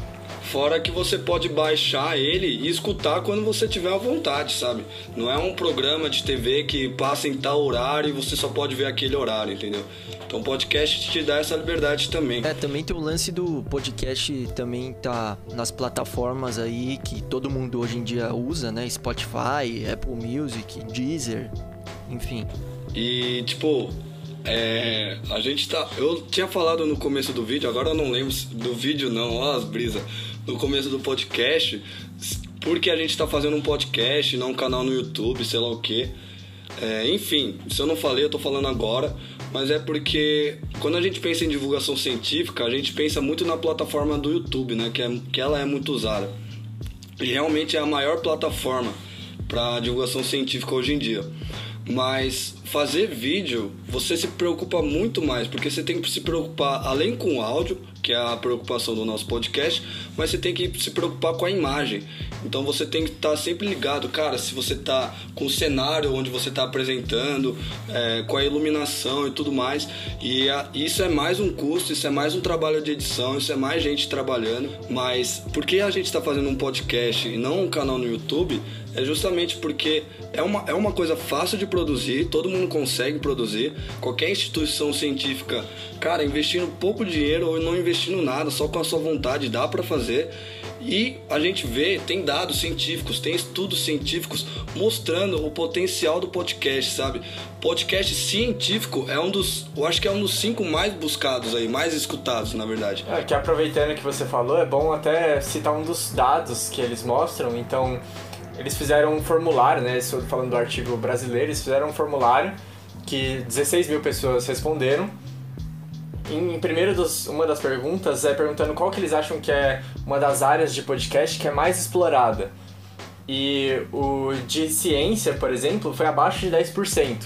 Fora que você pode baixar ele e escutar quando você tiver à vontade, sabe? Não é um programa de TV que passa em tal horário e você só pode ver aquele horário, entendeu? Então o podcast te dá essa liberdade também. É, também tem o lance do podcast também tá nas plataformas aí que todo mundo hoje em dia usa, né? Spotify, Apple Music, Deezer, enfim. E tipo, é, a gente tá. Eu tinha falado no começo do vídeo, agora eu não lembro do vídeo não, ó as brisas. No começo do podcast, porque a gente tá fazendo um podcast, não um canal no YouTube, sei lá o que. É, enfim, se eu não falei, eu tô falando agora mas é porque quando a gente pensa em divulgação científica, a gente pensa muito na plataforma do YouTube, né? Que, é, que ela é muito usada. E realmente é a maior plataforma para divulgação científica hoje em dia. Mas fazer vídeo, você se preocupa muito mais, porque você tem que se preocupar além com o áudio, que é a preocupação do nosso podcast, mas você tem que se preocupar com a imagem. Então você tem que estar tá sempre ligado, cara, se você está com o cenário onde você está apresentando, é, com a iluminação e tudo mais. E a, isso é mais um custo, isso é mais um trabalho de edição, isso é mais gente trabalhando. Mas por que a gente está fazendo um podcast e não um canal no YouTube? É justamente porque é uma, é uma coisa fácil de produzir, todo mundo consegue produzir. Qualquer instituição científica, cara, investindo pouco dinheiro ou não investindo nada, só com a sua vontade, dá para fazer. E a gente vê, tem dados científicos, tem estudos científicos mostrando o potencial do podcast, sabe? Podcast científico é um dos, eu acho que é um dos cinco mais buscados aí, mais escutados, na verdade. É, que aproveitando que você falou, é bom até citar um dos dados que eles mostram. Então, eles fizeram um formulário, né? Falando do artigo brasileiro, eles fizeram um formulário que 16 mil pessoas responderam. Em, primeiro dos, uma das perguntas é perguntando qual que eles acham que é uma das áreas de podcast que é mais explorada. E o de ciência, por exemplo, foi abaixo de 10%.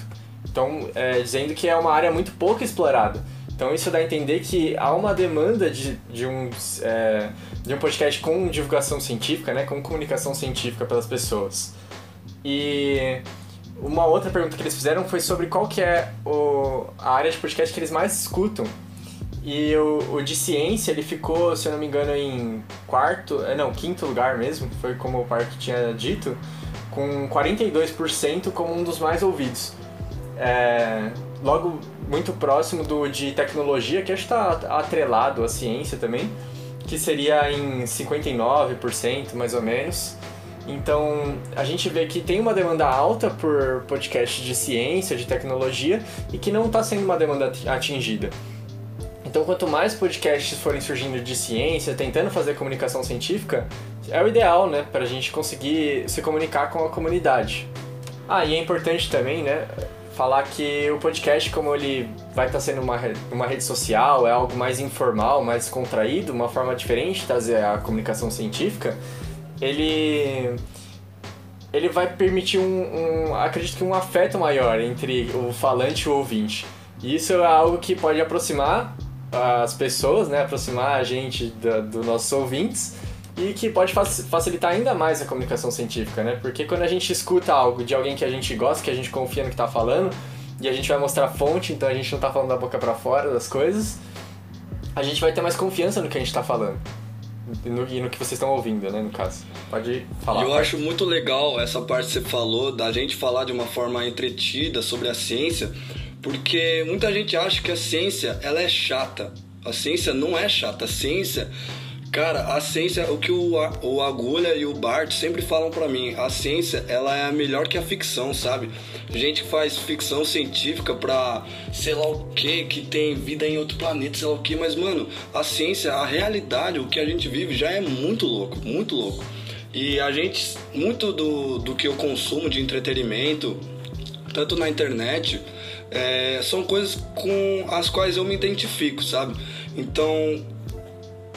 Então, é, dizendo que é uma área muito pouco explorada. Então isso dá a entender que há uma demanda de, de, um, é, de um podcast com divulgação científica, né, com comunicação científica pelas pessoas. E uma outra pergunta que eles fizeram foi sobre qual que é o, a área de podcast que eles mais escutam. E o, o de ciência, ele ficou, se eu não me engano, em quarto, é, não, quinto lugar mesmo, foi como o Parque tinha dito, com 42% como um dos mais ouvidos. É, logo, muito próximo do de tecnologia, que acho que está atrelado à ciência também, que seria em 59% mais ou menos. Então, a gente vê que tem uma demanda alta por podcast de ciência, de tecnologia, e que não está sendo uma demanda atingida. Então, quanto mais podcasts forem surgindo de ciência, tentando fazer comunicação científica, é o ideal, né, para a gente conseguir se comunicar com a comunidade. Ah, e é importante também, né, falar que o podcast, como ele vai estar tá sendo uma, uma rede social, é algo mais informal, mais contraído, uma forma diferente de trazer a comunicação científica, ele ele vai permitir um, um, acredito que um afeto maior entre o falante e o ouvinte. E isso é algo que pode aproximar as pessoas, né, aproximar a gente dos do nossos ouvintes e que pode facilitar ainda mais a comunicação científica, né? Porque quando a gente escuta algo de alguém que a gente gosta, que a gente confia no que está falando, e a gente vai mostrar a fonte, então a gente não está falando da boca para fora das coisas, a gente vai ter mais confiança no que a gente está falando. E no, e no, que vocês estão ouvindo, né, no caso. Pode falar. Eu acho muito legal essa parte que você falou, da gente falar de uma forma entretida sobre a ciência, porque muita gente acha que a ciência ela é chata. A ciência não é chata. A ciência, cara, a ciência, o que o, o Agulha e o Bart sempre falam para mim, a ciência ela é melhor que a ficção, sabe? Gente que faz ficção científica pra sei lá o que, que tem vida em outro planeta, sei lá o que, mas mano, a ciência, a realidade, o que a gente vive já é muito louco, muito louco. E a gente, muito do, do que eu consumo de entretenimento, tanto na internet, é, são coisas com as quais eu me identifico, sabe? Então,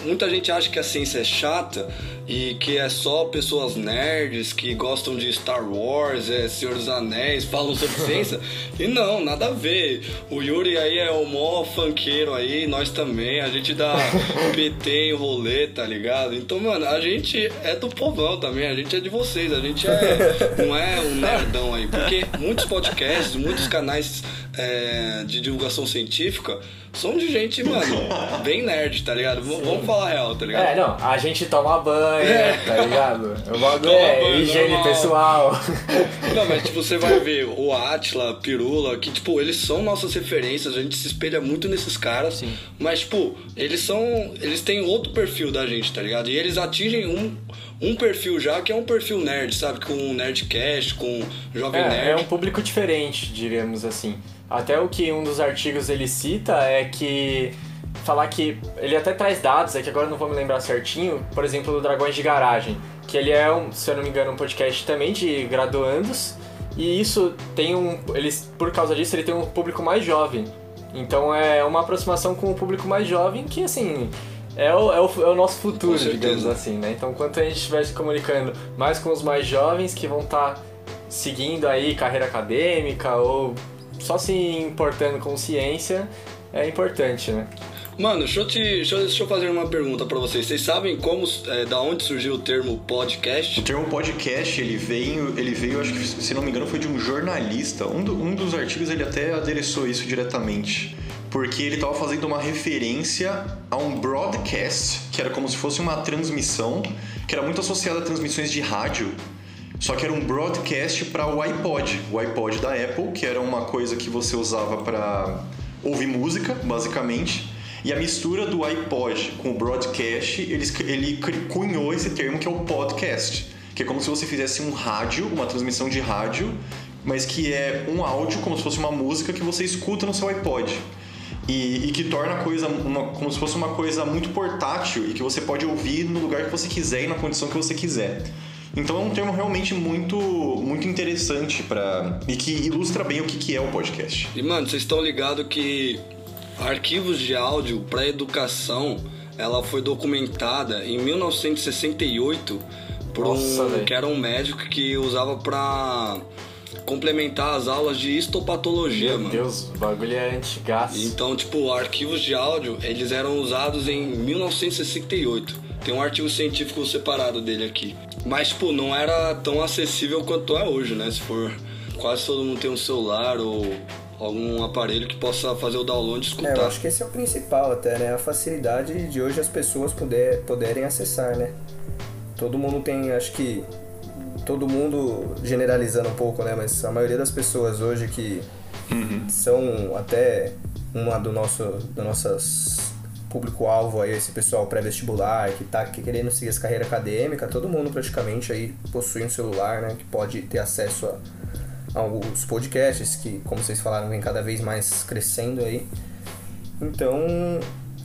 muita gente acha que a ciência é chata e que é só pessoas nerds que gostam de Star Wars, é Senhor dos Anéis, falam sobre ciência. E não, nada a ver. O Yuri aí é o mó funkeiro aí, nós também. A gente dá PT em rolê, tá ligado? Então, mano, a gente é do povão também, a gente é de vocês, a gente é, não é um nerdão aí. Porque muitos podcasts, muitos canais é, de divulgação científica são de gente, mano, bem nerd, tá ligado? V vamos falar real, tá ligado? É, não, a gente toma banho, é. tá ligado? O bagulho é banho, higiene normal. pessoal. Não, mas tipo, você vai ver o Atila, Pirula, que tipo, eles são nossas referências, a gente se espelha muito nesses caras, Sim. mas tipo, eles são, eles têm outro perfil da gente, tá ligado? E eles atingem um um perfil já que é um perfil nerd, sabe? Com Nerdcast, com Jovem é, Nerd. É um público diferente, diríamos assim. Até o que um dos artigos ele cita é que falar que ele até traz dados, é que agora não vou me lembrar certinho, por exemplo, do Dragões de Garagem, que ele é um, se eu não me engano, um podcast também de graduandos, e isso tem um, eles por causa disso ele tem um público mais jovem. Então é uma aproximação com o público mais jovem que assim, é o, é o, é o nosso futuro, digamos assim, né? Então, quanto a gente estiver se comunicando mais com os mais jovens que vão estar tá seguindo aí carreira acadêmica ou só se importando com ciência é importante, né? Mano, deixa eu, te, deixa, eu, deixa eu fazer uma pergunta para vocês. Vocês sabem como, é, da onde surgiu o termo podcast? O termo podcast, ele veio, ele veio, acho que se não me engano, foi de um jornalista. Um, do, um dos artigos ele até adereçou isso diretamente. Porque ele estava fazendo uma referência a um broadcast, que era como se fosse uma transmissão, que era muito associada a transmissões de rádio, só que era um broadcast para o iPod, o iPod da Apple, que era uma coisa que você usava para ouvir música, basicamente. E a mistura do iPod com o broadcast, ele, ele cunhou esse termo que é o podcast, que é como se você fizesse um rádio, uma transmissão de rádio, mas que é um áudio como se fosse uma música que você escuta no seu iPod. E, e, que torna a coisa uma, como se fosse uma coisa muito portátil e que você pode ouvir no lugar que você quiser e na condição que você quiser. Então é um termo realmente muito, muito interessante para e que ilustra bem o que, que é o podcast. E mano, vocês estão ligados que arquivos de áudio para educação ela foi documentada em 1968 por Nossa, um véio. que era um médico que usava para complementar as aulas de histopatologia, Meu mano. Deus, o bagulho é antigaço. Então, tipo, arquivos de áudio, eles eram usados em 1968. Tem um artigo científico separado dele aqui. Mas, tipo, não era tão acessível quanto é hoje, né? Se for quase todo mundo tem um celular ou algum aparelho que possa fazer o download e É, escutar. eu acho que esse é o principal até, né? A facilidade de hoje as pessoas puder, poderem acessar, né? Todo mundo tem, acho que. Todo mundo generalizando um pouco, né? Mas a maioria das pessoas hoje que são até uma do nosso do nossas público-alvo aí, esse pessoal pré-vestibular que tá querendo seguir essa carreira acadêmica, todo mundo praticamente aí possui um celular, né? Que pode ter acesso a alguns podcasts que, como vocês falaram, vem cada vez mais crescendo aí. Então,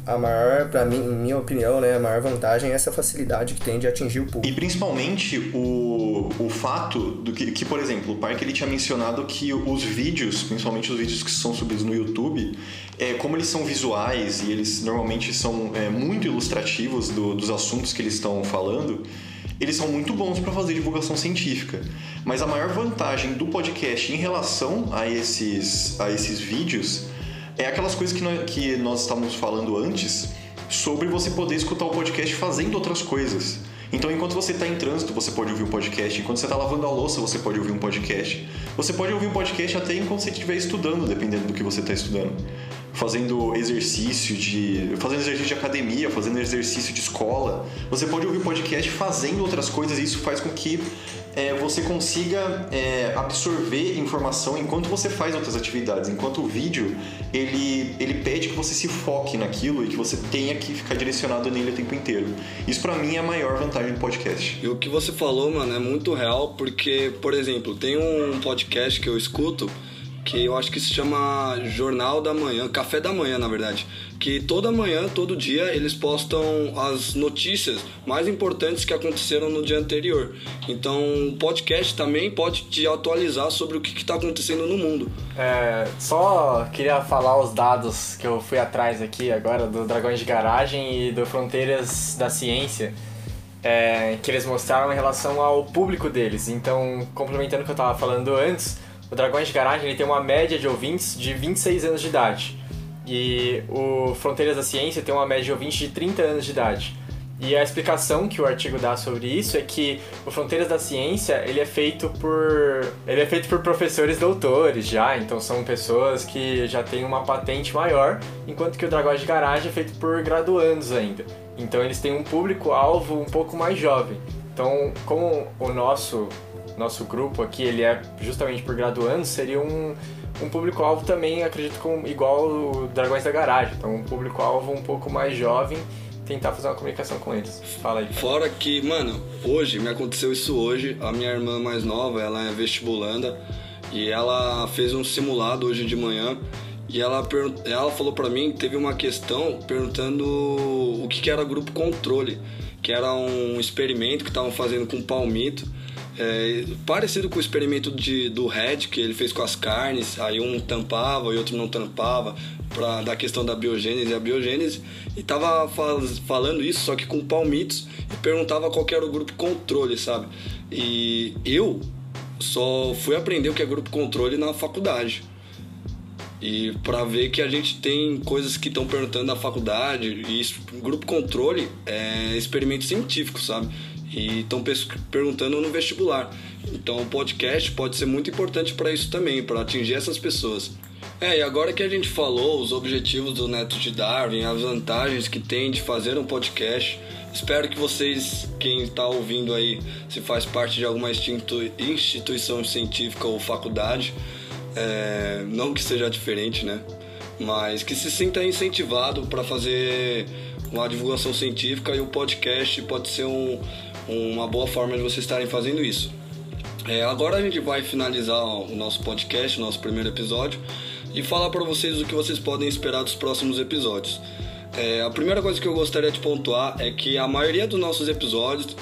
a maior, pra mim, em minha opinião, né, a maior vantagem é essa facilidade que tem de atingir o E público. principalmente o, o fato do que, que, por exemplo, o Parque ele tinha mencionado que os vídeos, principalmente os vídeos que são subidos no YouTube, é, como eles são visuais e eles normalmente são é, muito ilustrativos do- dos assuntos que eles estão falando, eles são muito bons para fazer divulgação científica. Mas a maior vantagem do podcast em relação a esses, a esses vídeos é aquelas coisas que nós, que nós estávamos falando antes sobre você poder escutar o podcast fazendo outras coisas. Então, enquanto você está em trânsito, você pode ouvir um podcast. Enquanto você está lavando a louça, você pode ouvir um podcast. Você pode ouvir um podcast até enquanto você estiver estudando, dependendo do que você está estudando. Fazendo exercício de. fazendo exercício de academia, fazendo exercício de escola. Você pode ouvir podcast fazendo outras coisas e isso faz com que é, você consiga é, absorver informação enquanto você faz outras atividades. Enquanto o vídeo, ele, ele pede que você se foque naquilo e que você tenha que ficar direcionado nele o tempo inteiro. Isso pra mim é a maior vantagem do podcast. E o que você falou, mano, é muito real, porque, por exemplo, tem um podcast que eu escuto que eu acho que se chama Jornal da Manhã, Café da Manhã, na verdade. Que toda manhã, todo dia, eles postam as notícias mais importantes que aconteceram no dia anterior. Então, o podcast também pode te atualizar sobre o que está acontecendo no mundo. É, só queria falar os dados que eu fui atrás aqui agora do Dragões de Garagem e do Fronteiras da Ciência. é, que eles mostraram em relação ao público deles. Então, complementando o que eu estava falando antes, o Dragões de Garagem ele tem uma média de ouvintes de 26 anos de idade. E o Fronteiras da Ciência tem uma média de ouvintes de 30 anos de idade. E a explicação que o artigo dá sobre isso é que o Fronteiras da Ciência ele é feito por ele é feito por professores doutores já, então são pessoas que já têm uma patente maior, enquanto que o Dragões de Garagem é feito por graduandos ainda. Então eles têm um público alvo um pouco mais jovem. Então, como o nosso nosso grupo aqui ele é justamente por graduandos, seria um um público-alvo também, acredito, com, igual o Dragões da Garagem. Então, um público-alvo um pouco mais jovem, tentar fazer uma comunicação com eles. Fala aí. Fora que, mano, hoje, me aconteceu isso hoje. A minha irmã mais nova, ela é vestibulanda e ela fez um simulado hoje de manhã. E ela, ela falou pra mim, teve uma questão perguntando o que, que era grupo controle, que era um experimento que estavam fazendo com palmito. É, parecido com o experimento de, do Red que ele fez com as carnes, aí um tampava e outro não tampava, pra, da questão da biogênese e a biogênese, e tava fal- falando isso, só que com palmitos, e perguntava qual era o grupo controle, sabe? E eu só fui aprender o que é grupo controle na faculdade. E para ver que a gente tem coisas que estão perguntando na faculdade, e isso, grupo controle é experimento científico, sabe? E estão perguntando no vestibular. Então o podcast pode ser muito importante para isso também, para atingir essas pessoas. É, e agora que a gente falou os objetivos do Neto de Darwin, as vantagens que tem de fazer um podcast, espero que vocês, quem está ouvindo aí, se faz parte de alguma institu- instituição científica ou faculdade, é, não que seja diferente, né? Mas que se sinta incentivado para fazer uma divulgação científica e o podcast pode ser um- uma boa forma de vocês estarem fazendo isso. É, agora a gente vai finalizar o nosso podcast, o nosso primeiro episódio, e falar para vocês o que vocês podem esperar dos próximos episódios. É, a primeira coisa que eu gostaria de pontuar é que a maioria dos nossos episódios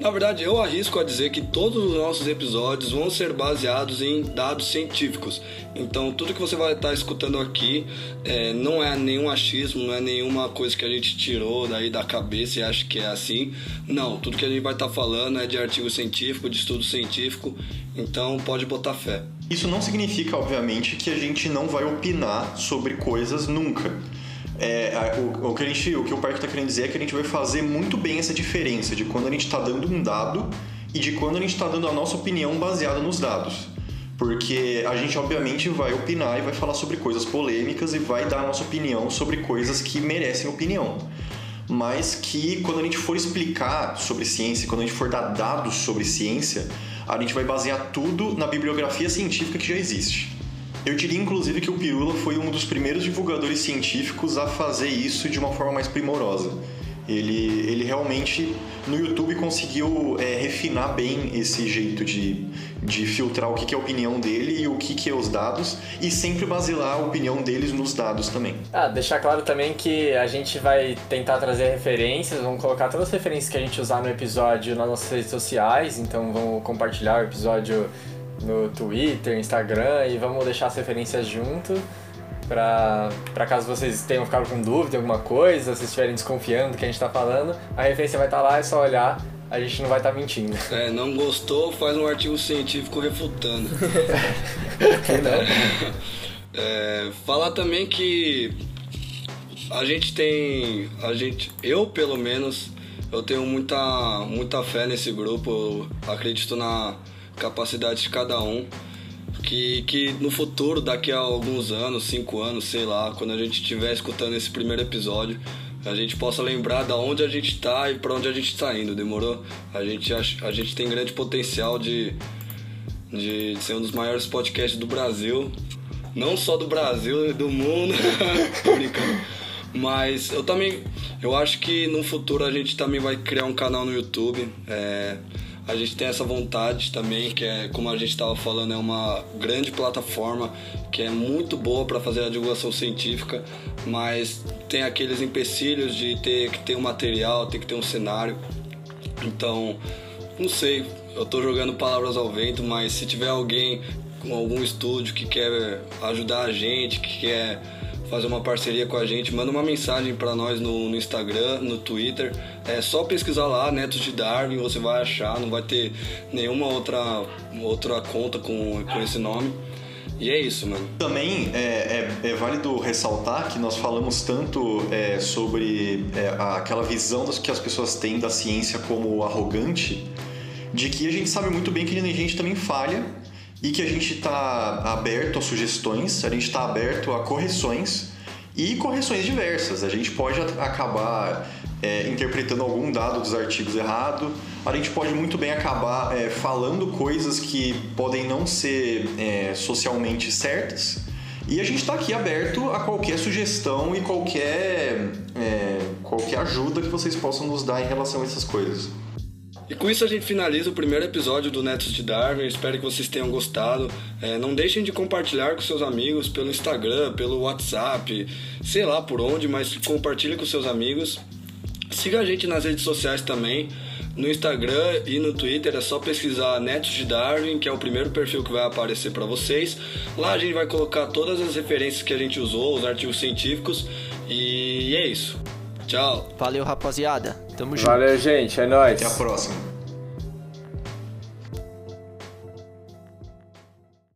Na verdade, eu arrisco a dizer que todos os nossos episódios vão ser baseados em dados científicos. Então, tudo que você vai estar escutando aqui é, não é nenhum achismo, não é nenhuma coisa que a gente tirou daí da cabeça e acha que é assim. Não, tudo que a gente vai estar falando é de artigo científico, de estudo científico. Então, pode botar fé. Isso não significa, obviamente, que a gente não vai opinar sobre coisas nunca. É, o, o, que a gente, o que o parque está querendo dizer é que a gente vai fazer muito bem essa diferença de quando a gente está dando um dado e de quando a gente está dando a nossa opinião baseada nos dados. Porque a gente, obviamente, vai opinar e vai falar sobre coisas polêmicas e vai dar a nossa opinião sobre coisas que merecem opinião. Mas que quando a gente for explicar sobre ciência, quando a gente for dar dados sobre ciência, a gente vai basear tudo na bibliografia científica que já existe. Eu diria, inclusive, que o Pirula foi um dos primeiros divulgadores científicos a fazer isso de uma forma mais primorosa. Ele, ele realmente, no YouTube, conseguiu é, refinar bem esse jeito de, de filtrar o que, que é a opinião dele e o que, que é os dados, e sempre basear a opinião deles nos dados também. Ah, deixar claro também que a gente vai tentar trazer referências, vamos colocar todas as referências que a gente usar no episódio nas nossas redes sociais, então vamos compartilhar o episódio no Twitter, Instagram e vamos deixar as referências junto para caso vocês tenham ficado com dúvida alguma coisa, se estiverem desconfiando do que a gente está falando, a referência vai estar tá lá, é só olhar, a gente não vai estar tá mentindo. É, não gostou, faz um artigo científico refutando. não? É, falar também que a gente tem, a gente, eu pelo menos, eu tenho muita, muita fé nesse grupo, acredito na capacidade de cada um. Que, que no futuro, daqui a alguns anos, cinco anos, sei lá, quando a gente estiver escutando esse primeiro episódio, a gente possa lembrar da onde a gente está e para onde a gente está indo, demorou? A gente, a, a gente tem grande potencial de, de ser um dos maiores podcasts do Brasil, não só do Brasil, do mundo, brincando. Mas eu também, eu acho que no futuro a gente também vai criar um canal no YouTube. É, a gente tem essa vontade também, que é, como a gente estava falando, é uma grande plataforma que é muito boa para fazer a divulgação científica, mas tem aqueles empecilhos de ter que ter um material, ter que ter um cenário. Então, não sei, eu estou jogando palavras ao vento, mas se tiver alguém com algum estúdio que quer ajudar a gente, que quer fazer uma parceria com a gente, manda uma mensagem para nós no, no, Instagram, no Twitter. É só pesquisar lá, Netos de Darwin, você vai achar, não vai ter nenhuma outra, outra conta com, com esse nome. E é isso, mano. Também é, é, é válido ressaltar que nós falamos tanto é, sobre é, aquela visão que as pessoas têm da ciência como arrogante, de que a gente sabe muito bem que a gente também falha e que a gente está aberto a sugestões, a gente está aberto a correções e correções diversas. A gente pode acabar é, interpretando algum dado dos artigos errado, a gente pode muito bem acabar é, falando coisas que podem não ser é, socialmente certas. E a gente está aqui aberto a qualquer sugestão e qualquer, é, qualquer ajuda que vocês possam nos dar em relação a essas coisas. E com isso a gente finaliza o primeiro episódio do Netos de Darwin. Espero que vocês tenham gostado. É, não deixem de compartilhar com seus amigos pelo Instagram, pelo WhatsApp, sei lá por onde, mas compartilhe com seus amigos. Siga a gente nas redes sociais também. No Instagram e no Twitter é só pesquisar Netos de Darwin, que é o primeiro perfil que vai aparecer para vocês. Lá a gente vai colocar todas as referências que a gente usou, os artigos científicos. E é isso. Tchau. Valeu, rapaziada. Tamo junto. Valeu, gente. É nóis. Até a próxima.